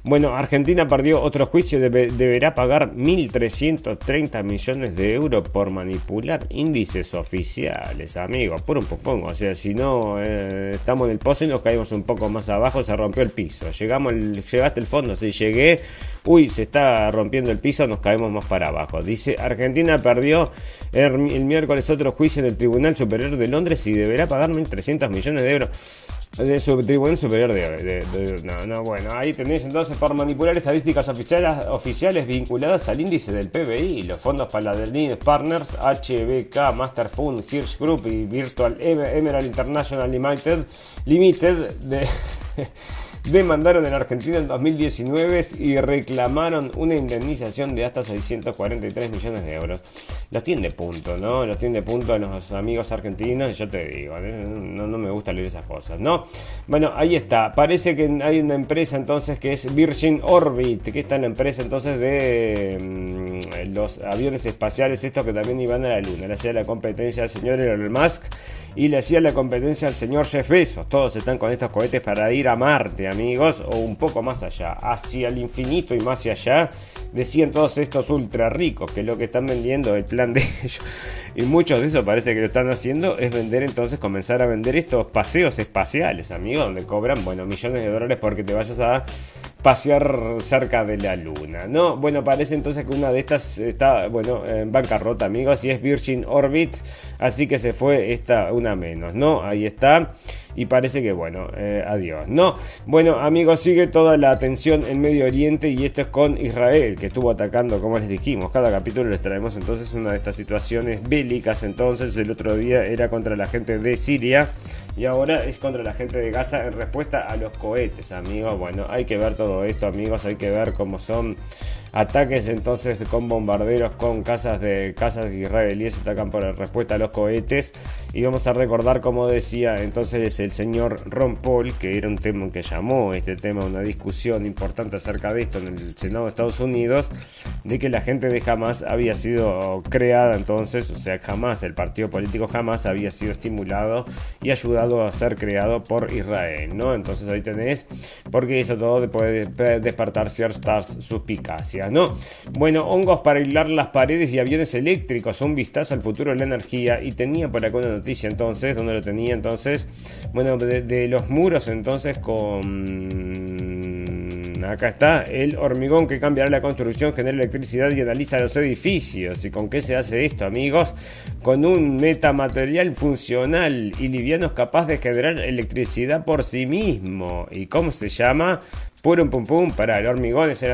Bueno, Argentina perdió otro juicio, deberá pagar 1.330 millones de euros por manipular índices oficiales, amigos, por un poco. O sea, si no eh, estamos en el pozo y nos caímos un poco más abajo, se rompió el piso. Llegamos, el, llegaste al fondo, si llegué, uy, se está rompiendo el piso, nos caemos más para abajo. Dice, Argentina perdió el, miércoles otro juicio en el Tribunal Superior de Londres y deberá pagar 1.300 millones de euros. De su tribunal superior de, no, no, bueno, ahí tenéis entonces por manipular estadísticas oficiales, vinculadas al índice del PBI, los fondos para Paladin Partners, HBK, Master Fund, Hirsch Group y Virtual Emerald International Limited, Limited de demandaron en Argentina en 2019 y reclamaron una indemnización de hasta 643 millones de euros. Los tiene punto, ¿no? Los tiene punto a los amigos argentinos, yo te digo, ¿eh? no, no me gusta leer esas cosas, ¿no? Bueno, ahí está. Parece que hay una empresa entonces que es Virgin Orbit, que está en la empresa entonces de mm, los aviones espaciales, estos que también iban a la luna. Le hacía la competencia al señor Elon Musk y le hacía la competencia al señor Jeff Bezos. Todos están con estos cohetes para ir a Marte, amigos, o un poco más allá, hacia el infinito y más allá. Decían todos estos ultra ricos que lo que están vendiendo, el plan de ellos, y muchos de eso parece que lo están haciendo, es vender entonces, comenzar a vender estos paseos espaciales, amigos, donde cobran, bueno, millones de dólares porque te vayas a pasear cerca de la luna, ¿no? Bueno, parece entonces que una de estas está, bueno, en bancarrota, amigos, y es Virgin Orbit, así que se fue esta una menos, ¿no? Ahí está. Y parece que, bueno, eh, adiós. No, bueno, amigos, sigue toda la atención en Medio Oriente y esto es con Israel, que estuvo atacando, como les dijimos. Cada capítulo les traemos entonces una de estas situaciones bélicas. Entonces, el otro día era contra la gente de Siria y ahora es contra la gente de Gaza en respuesta a los cohetes, amigos. Bueno, hay que ver todo esto, amigos. Hay que ver cómo son ataques entonces con bombarderos con casas de casas israelíes atacan por respuesta a los cohetes y vamos a recordar como decía entonces el señor Ron Paul que era un tema que llamó este tema una discusión importante acerca de esto en el Senado de Estados Unidos de que la gente de Hamas había sido creada entonces, o sea, jamás el partido político jamás había sido estimulado y ayudado a ser creado por Israel, ¿no? Entonces ahí tenés, porque eso todo puede, despertar ciertas suspicacias, ¿no? Bueno, hongos para aislar las paredes y aviones eléctricos, un vistazo al futuro de la energía y tenía por acá una noticia entonces, donde lo tenía entonces, bueno, de los muros entonces con acá está el hormigón que cambiará la construcción, genera electricidad y analiza los edificios. ¿Y con qué se hace esto, amigos? Con un metamaterial funcional y liviano capaz de generar electricidad por sí mismo. ¿Y cómo se llama? Pum pum pum, para el hormigón es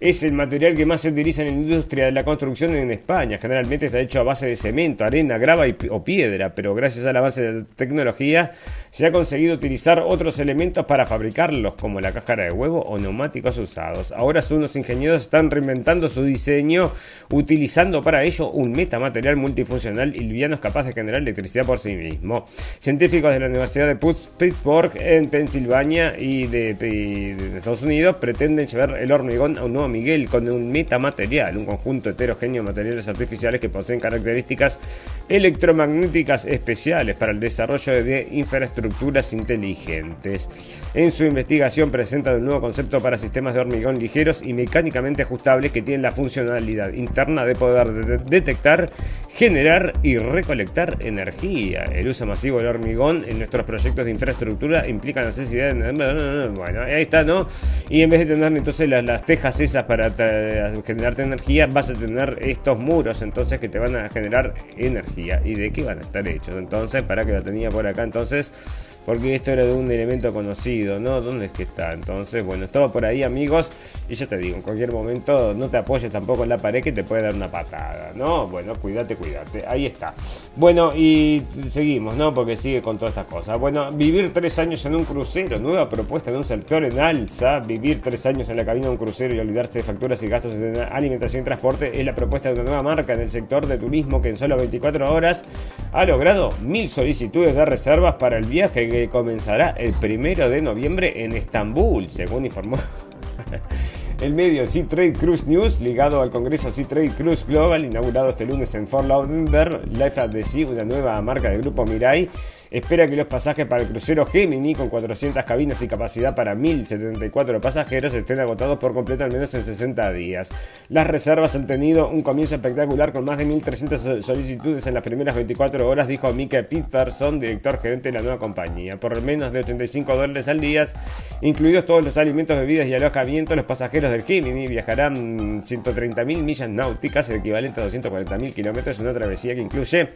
es el material que más se utiliza en la industria de la construcción en España. Generalmente está hecho a base de cemento, arena, grava o piedra, pero gracias a la base de tecnología se ha conseguido utilizar otros elementos para fabricarlos, como la cáscara de huevo o neumáticos usados. Ahora unos ingenieros están reinventando su diseño utilizando para ello un metamaterial multifuncional y liviano capaz de generar electricidad por sí mismo. Científicos de la Universidad de Pittsburgh en Pensilvania y de, de Estados Unidos pretenden llevar el hormigón a un nuevo Miguel con un metamaterial, un conjunto heterogéneo de materiales artificiales que poseen características electromagnéticas especiales para el desarrollo de infraestructuras inteligentes. En su investigación presenta un nuevo concepto para sistemas de hormigón ligeros y mecánicamente ajustables que tienen la funcionalidad interna de poder detectar, generar y recolectar energía. El uso masivo del hormigón en nuestros proyectos de infraestructura implica necesidad de... Bueno, ahí está, ¿no? Y en vez de tener entonces las, las tejas esas para generarte energía, vas a tener estos muros entonces que te van a generar energía. ¿Y de qué van a estar hechos? Entonces, para que lo tenía por acá, entonces porque esto era de un elemento conocido, ¿no? ¿Dónde es que está? Entonces, bueno, estaba por ahí, amigos, y ya te digo, en cualquier momento no te apoyes tampoco en la pared que te puede dar una patada, ¿no? Bueno, cuídate, cuídate, ahí está. Bueno, y seguimos, ¿no? Porque sigue con todas estas cosas. Bueno, vivir tres años en un crucero, nueva propuesta de un sector en alza, vivir tres años en la cabina de un crucero y olvidarse de facturas y gastos de alimentación y transporte es la propuesta de una nueva marca en el sector de turismo que en solo 24 horas ha logrado mil solicitudes de reservas para el viaje comenzará el primero de noviembre en Estambul, según informó el medio Sea Trade Cruise News, ligado al Congreso Sea Trade Cruise Global, inaugurado este lunes en Fort Lauderdale, Life at the Sea, una nueva marca del grupo Mirai espera que los pasajes para el crucero Gemini, con 400 cabinas y capacidad para 1.074 pasajeros, estén agotados por completo al menos en 60 días. Las reservas han tenido un comienzo espectacular con más de 1.300 solicitudes en las primeras 24 horas, dijo Mike Peterson, director gerente de la nueva compañía. Por menos de 85 dólares al día, incluidos todos los alimentos, bebidas y alojamiento, los pasajeros del Gemini viajarán 130.000 millas náuticas, el equivalente a 240.000 kilómetros, en una travesía que incluye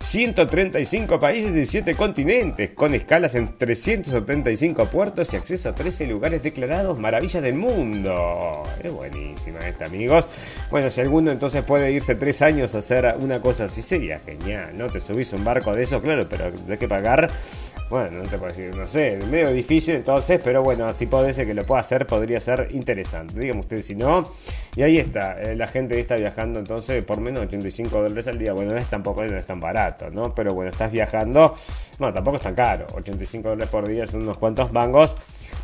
135 países y 7 continentes, con escalas en 375 puertos y acceso a 13 lugares declarados maravillas del mundo. Es buenísima esta, amigos. Bueno, si alguno entonces puede irse 3 años a hacer una cosa así, sería genial, ¿no? Te subís un barco de eso, claro, pero hay que pagar bueno, no te puedo decir, no sé, medio difícil entonces, pero bueno, si puede ser que lo pueda hacer, podría ser interesante. Dígame usted si no. Y ahí está, eh, la gente está viajando entonces por menos de 85 dólares al día. Bueno, no es tampoco es tan barato, ¿no? Pero bueno, estás viajando, no, tampoco es tan caro. 85 dólares por día son unos cuantos mangos,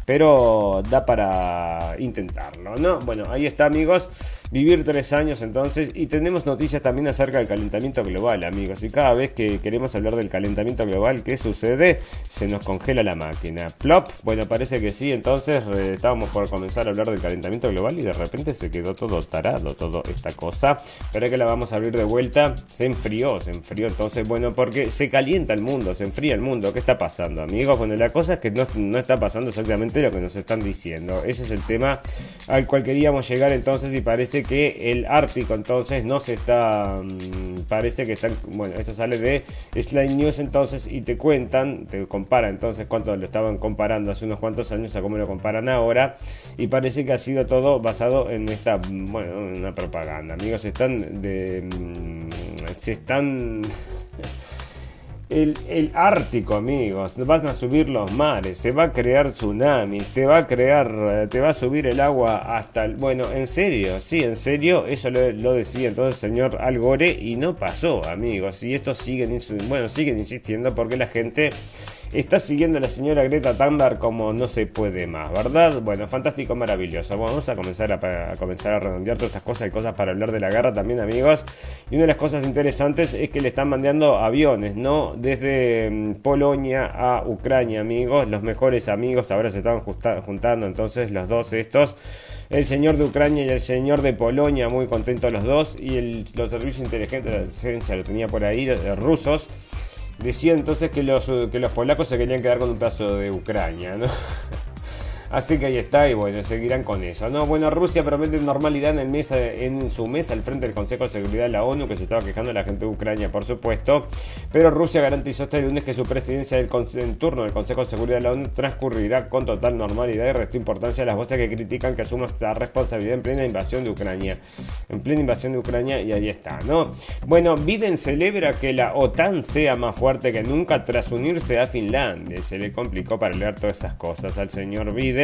pero da para intentarlo, ¿no? Bueno, ahí está, amigos vivir tres años entonces y tenemos noticias también acerca del calentamiento global amigos y cada vez que queremos hablar del calentamiento global ¿qué sucede? se nos congela la máquina. Plop. Bueno parece que sí entonces eh, estábamos por comenzar a hablar del calentamiento global y de repente se quedó todo tarado toda esta cosa. Pero que la vamos a abrir de vuelta se enfrió se enfrió. Entonces bueno porque se calienta el mundo se enfría el mundo. ¿qué está pasando amigos? bueno la cosa es que no, no está pasando exactamente lo que nos están diciendo. Ese es el tema al cual queríamos llegar entonces y parece que el Ártico entonces no se está, mm, parece que están, bueno, esto sale de Slide News entonces y te cuentan, te compara entonces cuánto lo estaban comparando hace unos cuantos años a cómo lo comparan ahora y parece que ha sido todo basado en esta, bueno, una propaganda. Amigos, están de, mm, se están el, Ártico, amigos. Van a subir los mares, se va a crear tsunami, te va a crear, te va a subir el agua hasta el. Bueno, en serio, sí, en serio, eso lo, decía entonces el señor Al Gore y no pasó, amigos. Y esto siguen, bueno, siguen insistiendo porque la gente está siguiendo a la señora Greta Thunberg como no se puede más, ¿verdad? Bueno, fantástico, maravilloso. Vamos a comenzar a, comenzar a redondear todas estas cosas y cosas para hablar de la guerra también, amigos. Y una de las cosas interesantes es que le están mandando aviones, ¿no? Desde mm, Polonia a Ucrania, amigos. Los mejores amigos ahora se estaban juntando entonces los dos estos el señor de Ucrania y el señor de Polonia, muy contentos los dos, y los servicios inteligentes la ciencia lo tenía por ahí, rusos, decía entonces que los, que los polacos se querían quedar con un pedazo de Ucrania, ¿no? Así que ahí está y bueno, seguirán con eso. No, bueno, Rusia promete normalidad en, el mesa, en su mesa al frente del Consejo de Seguridad de la ONU, que se estaba quejando la gente de Ucrania, por supuesto. Pero Rusia garantizó este lunes que su presidencia del en turno del Consejo de Seguridad de la ONU transcurrirá con total normalidad y restó importancia a las voces que critican que asuma esta responsabilidad en plena invasión de Ucrania. En plena invasión de Ucrania y ahí está, ¿no? Bueno, Biden celebra que la OTAN sea más fuerte que nunca tras unirse a Finlandia. Se le complicó para leer todas esas cosas al señor Biden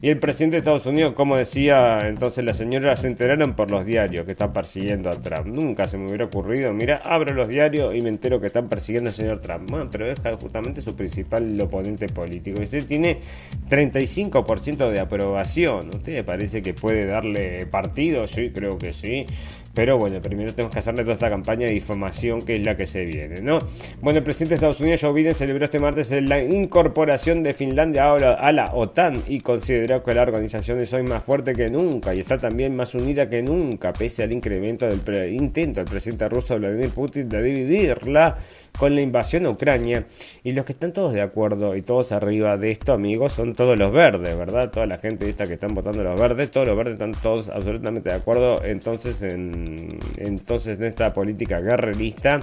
y el presidente de Estados Unidos, como decía entonces la señora, se enteraron por los diarios que están persiguiendo a Trump. Nunca se me hubiera ocurrido, mira, abro los diarios y me entero que están persiguiendo al señor Trump. Bueno, pero es justamente su principal oponente político. Usted tiene 35% de aprobación. ¿Usted le parece que puede darle partido? Sí, creo que sí. Pero bueno, primero tenemos que hacerle toda esta campaña de información que es la que se viene, ¿no? Bueno, el presidente de Estados Unidos, Joe Biden, celebró este martes la incorporación de Finlandia a la OTAN y consideró que la organización es hoy más fuerte que nunca y está también más unida que nunca, pese al incremento del intento del presidente ruso Vladimir Putin de dividirla con la invasión a Ucrania. Y los que están todos de acuerdo y todos arriba de esto, amigos, son todos los verdes, ¿verdad? Toda la gente esta que están votando los verdes, todos los verdes están todos absolutamente de acuerdo entonces en, entonces en esta política guerrerista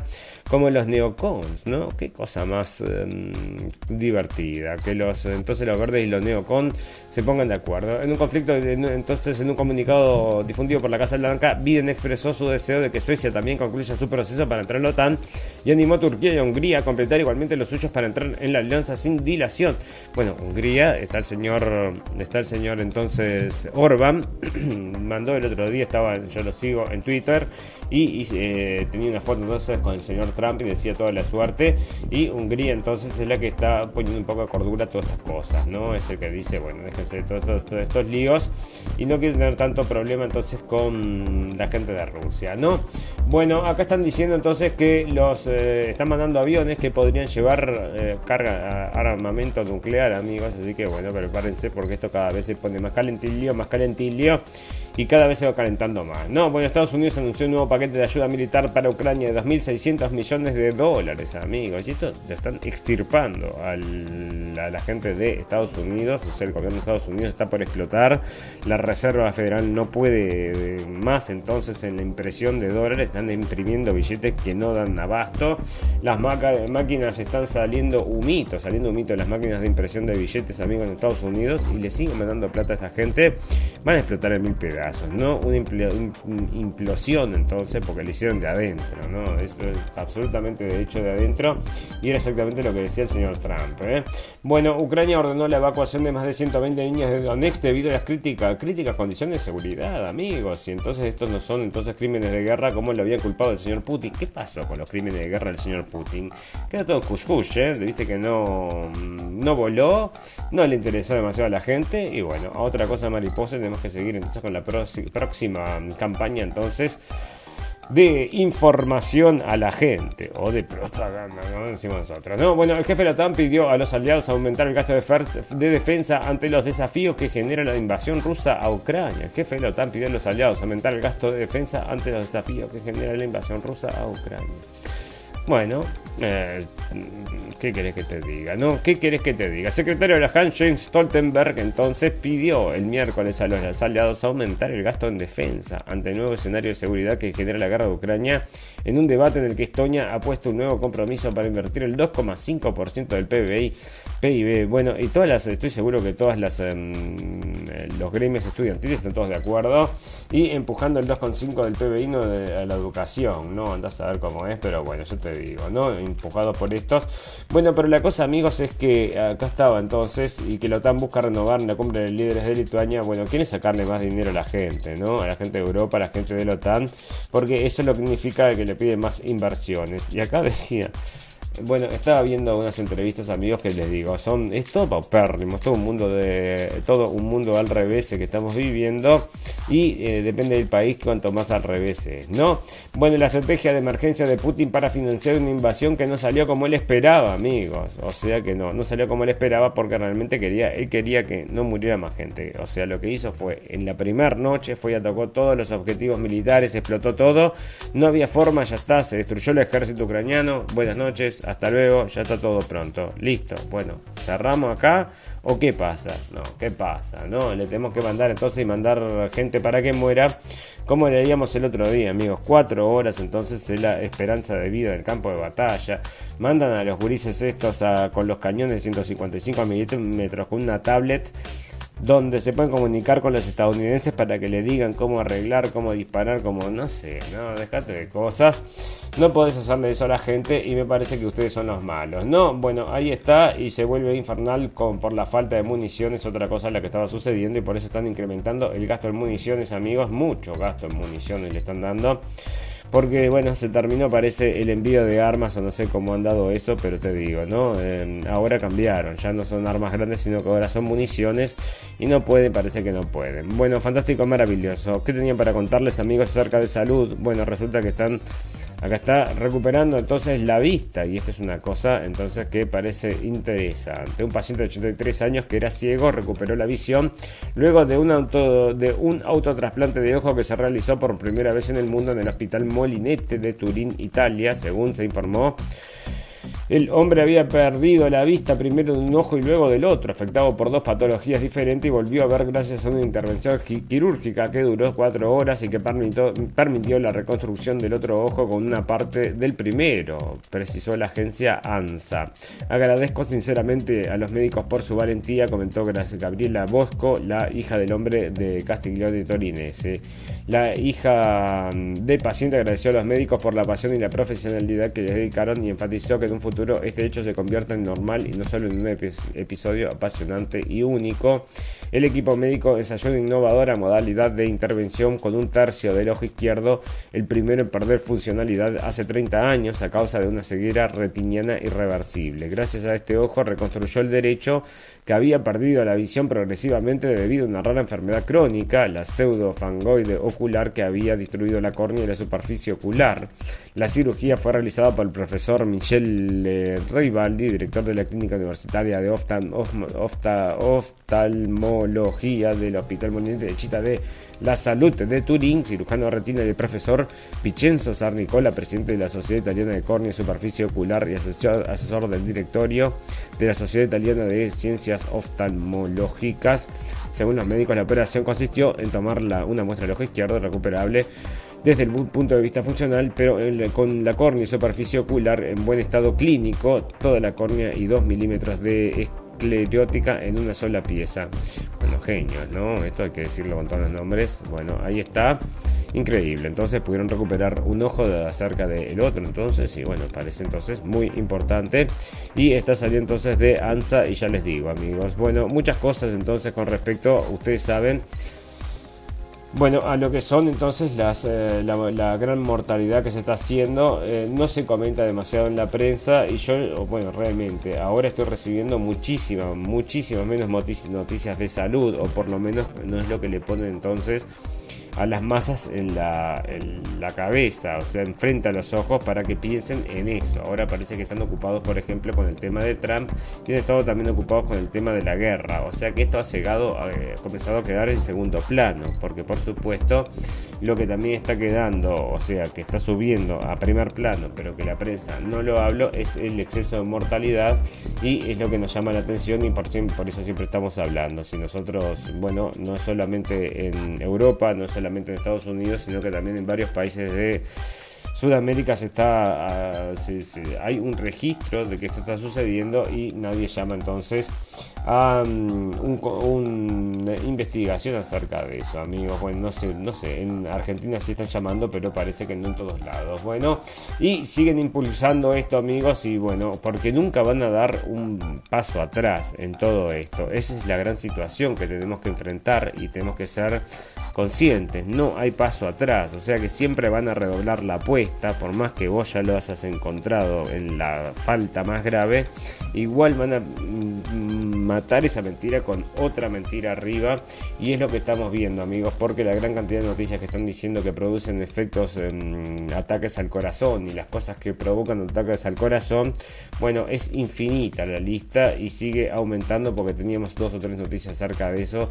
como los neocons, ¿no? Qué cosa más em, divertida, que los entonces los verdes y los neocons se pongan de acuerdo. En un conflicto, entonces en un comunicado difundido por la Casa Blanca, Biden expresó su deseo de que Suecia también concluya su proceso para entrar en la OTAN y animó a Turquía y Hungría completar igualmente los suyos para entrar en la alianza sin dilación. Bueno, Hungría, está el señor, está el señor entonces Orban, mandó el otro día, estaba, yo lo sigo en Twitter, y, eh, tenía una foto entonces con el señor Trump y decía toda la suerte, y Hungría entonces es la que está poniendo un poco de cordura a todas estas cosas, ¿no? Es el que dice, bueno, déjense de todos, estos líos, y no quiere tener tanto problema entonces con la gente de Rusia, ¿no? Bueno, acá están diciendo entonces que los eh, están mandando aviones que podrían llevar eh, carga, armamento nuclear, amigos. Así que bueno, prepárense porque esto cada vez se pone más calentillo, más calentillo y cada vez se va calentando más. No, bueno, Estados Unidos anunció un nuevo paquete de ayuda militar para Ucrania de 2.600 millones de dólares, amigos. Y esto lo están extirpando a la gente de Estados Unidos. O sea, el gobierno de Estados Unidos está por explotar. La Reserva Federal no puede más, entonces en la impresión de dólares están imprimiendo billetes que no dan abasto. Las máquinas están saliendo humito, saliendo humito las máquinas de impresión de billetes, amigos, en Estados Unidos. Y le siguen mandando plata a esta gente. Van a explotar en mil pedazos ¿no? Una implosión entonces, porque le hicieron de adentro, ¿no? Esto es absolutamente de hecho de adentro y era exactamente lo que decía el señor Trump. ¿eh? Bueno, Ucrania ordenó la evacuación de más de 120 niñas de Donetsk debido a las críticas, críticas condiciones de seguridad, amigos. Y entonces estos no son entonces crímenes de guerra como lo había culpado el señor Putin. ¿Qué pasó con los crímenes de guerra del señor Putin? Queda todo cush ¿eh? Viste que no, no voló, no le interesó demasiado a la gente y bueno, a otra cosa mariposa tenemos que seguir entonces con la próxima campaña entonces de información a la gente o de propaganda, ¿no? Decimos nosotros. No, bueno, el jefe de la OTAN pidió a los aliados aumentar el gasto de, defensa ante los desafíos que genera la invasión rusa a Ucrania. El jefe de la OTAN pidió a los aliados aumentar el gasto de defensa ante los desafíos que genera la invasión rusa a Ucrania. Bueno, eh, ¿qué querés que te diga? ¿No? ¿Qué querés que te diga? Secretario de la Han, James Stoltenberg, entonces pidió el miércoles a los aliados aumentar el gasto en defensa ante el nuevo escenario de seguridad que genera la guerra de Ucrania en un debate en el que Estonia ha puesto un nuevo compromiso para invertir el 2,5% del PBI, PIB. Bueno, y todas las, estoy seguro que todas las em, los gremios estudiantiles están todos de acuerdo y empujando el 2,5 del PBI no a la educación, ¿no? Andás a ver cómo es, pero bueno, yo te digo, ¿no? Empujado por estos. Bueno, pero la cosa, amigos, es que acá estaba entonces y que la OTAN busca renovar la cumbre de líderes de Lituania. Bueno, quiere sacarle más dinero a la gente, ¿no? A la gente de Europa, a la gente de la OTAN, porque eso es lo que significa que le piden más inversiones. Y acá decía. Bueno, estaba viendo unas entrevistas, amigos, que les digo, son, es todo paupérrimo, es todo un mundo de, todo un mundo al revés que estamos viviendo y eh, depende del país cuanto más al revés es, ¿no? Bueno, la estrategia de emergencia de Putin para financiar una invasión que no salió como él esperaba, amigos, o sea que no, no salió como él esperaba porque realmente quería, él quería que no muriera más gente, o sea, lo que hizo fue, en la primera noche fue y atacó todos los objetivos militares, explotó todo, no había forma, ya está, se destruyó el ejército ucraniano, buenas noches, hasta luego, ya está todo pronto. Listo. Bueno, cerramos acá. ¿O qué pasa? No, ¿qué pasa? No, le tenemos que mandar entonces y mandar gente para que muera. Como leíamos el otro día, amigos. Cuatro horas entonces es la esperanza de vida del campo de batalla. Mandan a los gurises estos con los cañones de 155 milímetros con una tablet donde se pueden comunicar con los estadounidenses para que le digan cómo arreglar, cómo disparar, como no sé, no, dejate de cosas. No podés hacerle eso a la gente y me parece que ustedes son los malos. No, bueno, ahí está y se vuelve infernal por la falta de municiones, otra cosa la que estaba sucediendo y por eso están incrementando el gasto en municiones, amigos, mucho gasto en municiones le están dando. Porque, bueno, se terminó, parece, el envío de armas, o no sé cómo han dado eso, pero te digo, ¿no? ahora cambiaron, ya no son armas grandes, sino que ahora son municiones y no pueden, parece que no pueden. Bueno, fantástico, maravilloso. ¿Qué tenían para contarles, amigos, acerca de salud? Bueno, resulta que están Acá está recuperando entonces la vista y esto es una cosa entonces que parece interesante. Un paciente de 83 años que era ciego recuperó la visión luego de un, auto, de un autotrasplante de ojo que se realizó por primera vez en el mundo en el hospital Molinete de Turín, Italia, según se informó. El hombre había perdido la vista primero de un ojo y luego del otro, afectado por dos patologías diferentes y volvió a ver gracias a una intervención quirúrgica que duró cuatro horas y que permitió, la reconstrucción del otro ojo con una parte del primero, precisó la agencia ANSA. Agradezco sinceramente a los médicos por su valentía, comentó Gabriela Bosco, la hija del hombre de Castiglione Torinese. La hija del paciente agradeció a los médicos por la pasión y la profesionalidad que les dedicaron y enfatizó que en un futuro este hecho se convierta en normal y no solo en un episodio apasionante y único. El equipo médico ensayó una innovadora modalidad de intervención con un tercio del ojo izquierdo, el primero en perder funcionalidad hace 30 años a causa de una ceguera retiniana irreversible. Gracias a este ojo reconstruyó el derecho que había perdido la visión progresivamente debido a una rara enfermedad crónica, la pseudofangoide ocular que había destruido la córnea y la superficie ocular. La cirugía fue realizada por el profesor Michel Reibaldi, director de la Clínica Universitaria de Oftalmología del Hospital Molinete de Chita de la Salud de Turín, cirujano de retina y el profesor Vicenzo Sarnicola, presidente de la Sociedad Italiana de Córnea y Superficie Ocular y asesor, del directorio de la Sociedad Italiana de Ciencias Oftalmológicas. Según los médicos, la operación consistió en tomar una muestra del ojo izquierdo recuperable desde el punto de vista funcional, pero con la córnea y superficie ocular en buen estado clínico, toda la córnea y 2 milímetros de esclerótica en una sola pieza. Bueno, genios, ¿no? Esto hay que decirlo con todos los nombres. Bueno, ahí está. Increíble. Entonces pudieron recuperar un ojo de acerca del otro. Entonces, y bueno, parece entonces muy importante. Y está saliendo entonces de ANSA. Y ya les digo, amigos. Bueno, muchas cosas entonces con respecto, ustedes saben bueno, a lo que son entonces las, eh, la, gran mortalidad que se está haciendo, eh, no se comenta demasiado en la prensa y yo, bueno, realmente ahora estoy recibiendo muchísimas, muchísimas menos noticias de salud, o por lo menos no es lo que le ponen entonces a las masas en la, la cabeza, o sea, enfrente a los ojos para que piensen en eso. Ahora parece que están ocupados, por ejemplo, con el tema de Trump y han estado también ocupados con el tema de la guerra. O sea que esto ha, llegado, eh, ha comenzado a quedar en segundo plano, porque por supuesto lo que también está quedando, o sea, que está subiendo a primer plano, pero que la prensa no lo hablo, es el exceso de mortalidad y es lo que nos llama la atención y por, por eso siempre estamos hablando. Si nosotros, bueno, no solamente en Europa, no solamente en Estados Unidos, sino que también en varios países de Sudamérica se está, ah, hay un registro de que esto está sucediendo y nadie llama entonces a mm, una investigación acerca de eso, amigos. Bueno, no sé, no sé, en Argentina sí están llamando, pero parece que no en todos lados. Bueno, y siguen impulsando esto, amigos, y bueno, porque nunca van a dar un paso atrás en todo esto. Esa es la gran situación que tenemos que enfrentar y tenemos que ser conscientes. No hay paso atrás, o sea que siempre van a redoblar la apuesta por más que vos ya lo hayas encontrado en la falta más grave, igual van a mm, matar esa mentira con otra mentira arriba. Y es lo que estamos viendo amigos porque la gran cantidad de noticias que están diciendo que producen efectos ataques al corazón y las cosas que provocan ataques al corazón bueno es infinita la lista y sigue aumentando porque teníamos dos o tres noticias acerca de eso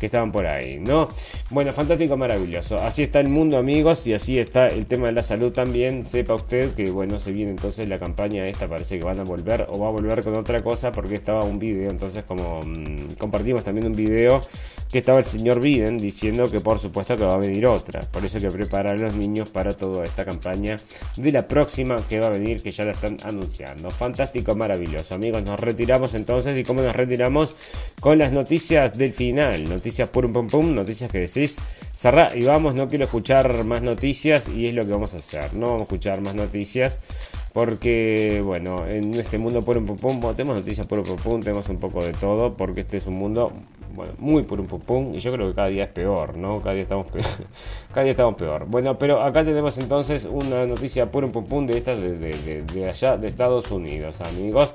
que estaban por ahí no bueno fantástico maravilloso. Así está el mundo amigos y así está el tema de la salud también. Sepa usted que bueno se viene entonces la campaña esta parece que van a volver o va a volver con otra cosa porque estaba un video entonces como mm, compartimos también un video que estaba el señor Biden diciendo que por supuesto que va a venir otra. Por eso que preparar a los niños para toda esta campaña de la próxima que va a venir, que ya la están anunciando. Fantástico, maravilloso. Amigos, nos retiramos entonces. ¿Y cómo nos retiramos? Con las noticias del final. Noticias pum pum pum, noticias que decís. Cerrá y vamos, no quiero escuchar más noticias y es lo que vamos a hacer. No vamos a escuchar más noticias porque, bueno, en este mundo puro pum pum, tenemos noticias puro pum pum, tenemos un poco de todo, porque este es un mundo, muy puro pum pum, y yo creo que cada día es peor, ¿no? Cada día estamos peor. cada día estamos peor. Bueno, pero acá tenemos entonces una noticia puro pum pum de estas de, de, allá, de Estados Unidos, amigos.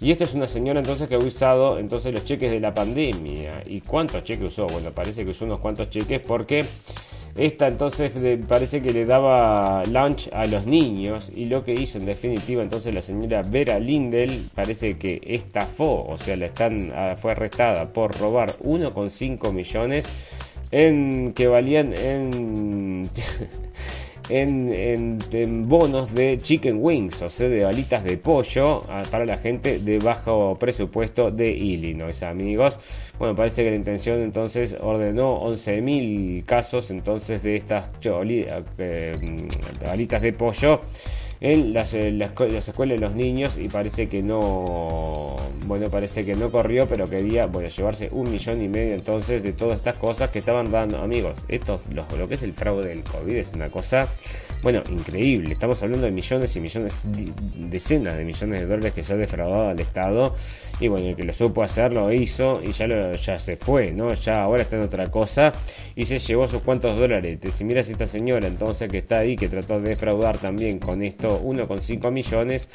Y esta es una señora entonces que ha usado entonces los cheques de la pandemia. ¿Y cuántos cheques usó? Bueno, parece que usó unos cuantos cheques porque esta entonces parece que le daba lunch a los niños y lo que hizo en definitiva entonces la señora Vera Lindel parece que estafó, o sea, la están, ah, fue arrestada por robar 1,5 millones en que valían en en, bonos de chicken wings, o sea, de balitas de pollo para la gente de bajo presupuesto de Illinois, amigos. Bueno, parece que la intención entonces ordenó 11.000 casos entonces de estas eh, balitas de pollo en las, eh, las, escuelas de los niños y parece que no, bueno, parece que no corrió, pero quería, bueno, llevarse un millón y medio entonces de todas estas cosas que estaban dando, amigos, estos, lo que es el fraude del COVID es una cosa bueno, increíble. Estamos hablando de millones y millones, decenas de millones de dólares que se ha defraudado al Estado. Y bueno, el que lo supo hacer lo hizo y ya, lo, ya se fue, ¿no? Ya ahora está en otra cosa y se llevó sus cuantos dólares. Si miras esta señora entonces que está ahí, que trató de defraudar también con esto 1,5 millones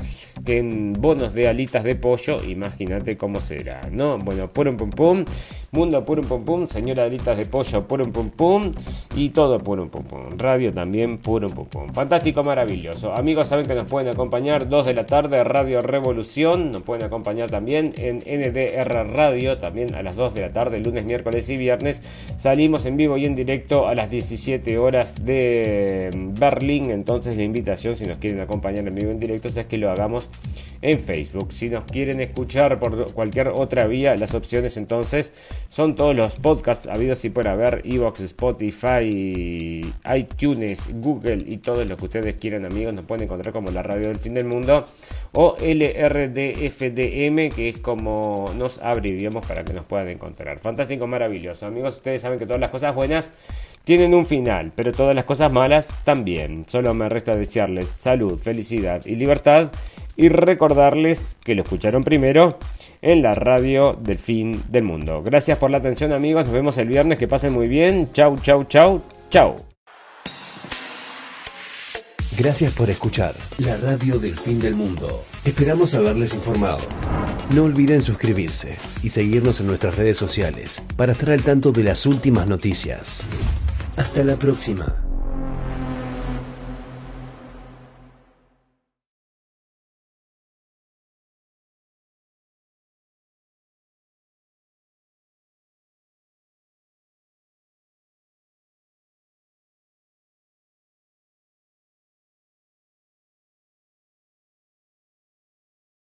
en bonos de alitas de pollo, imagínate cómo será, ¿no? Bueno, pum pum pum, mundo pum pum pum, señora alitas de pollo pum pum pum y todo pum pum pum. Radio también pum pum Fantástico, maravilloso. Amigos, saben que nos pueden acompañar 2 de la tarde, Radio Revolución. Nos pueden acompañar también en NDR Radio, también a las 2 de la tarde, lunes, miércoles y viernes. Salimos en vivo y en directo a las 17 horas de Berlín. Entonces, la invitación, si nos quieren acompañar en vivo en directo, es que lo hagamos en Facebook. Si nos quieren escuchar por cualquier otra vía, las opciones entonces son todos los podcasts habidos y por haber: Evox, Spotify, iTunes, Google y todo lo que ustedes quieran, amigos. Nos pueden encontrar como la radio del fin del mundo o LRDFDM, que es como nos abreviamos para que nos puedan encontrar. Fantástico, maravilloso, amigos. Ustedes saben que todas las cosas buenas tienen un final, pero todas las cosas malas también. Solo me resta desearles salud, felicidad y libertad y recordarles que lo escucharon primero en la radio del fin del mundo. Gracias por la atención amigos, nos vemos el viernes, que pasen muy bien. Chau, chau, chau, chau. Gracias por escuchar la radio del fin del mundo. Esperamos haberles informado. No olviden suscribirse y seguirnos en nuestras redes sociales para estar al tanto de las últimas noticias. Hasta la próxima.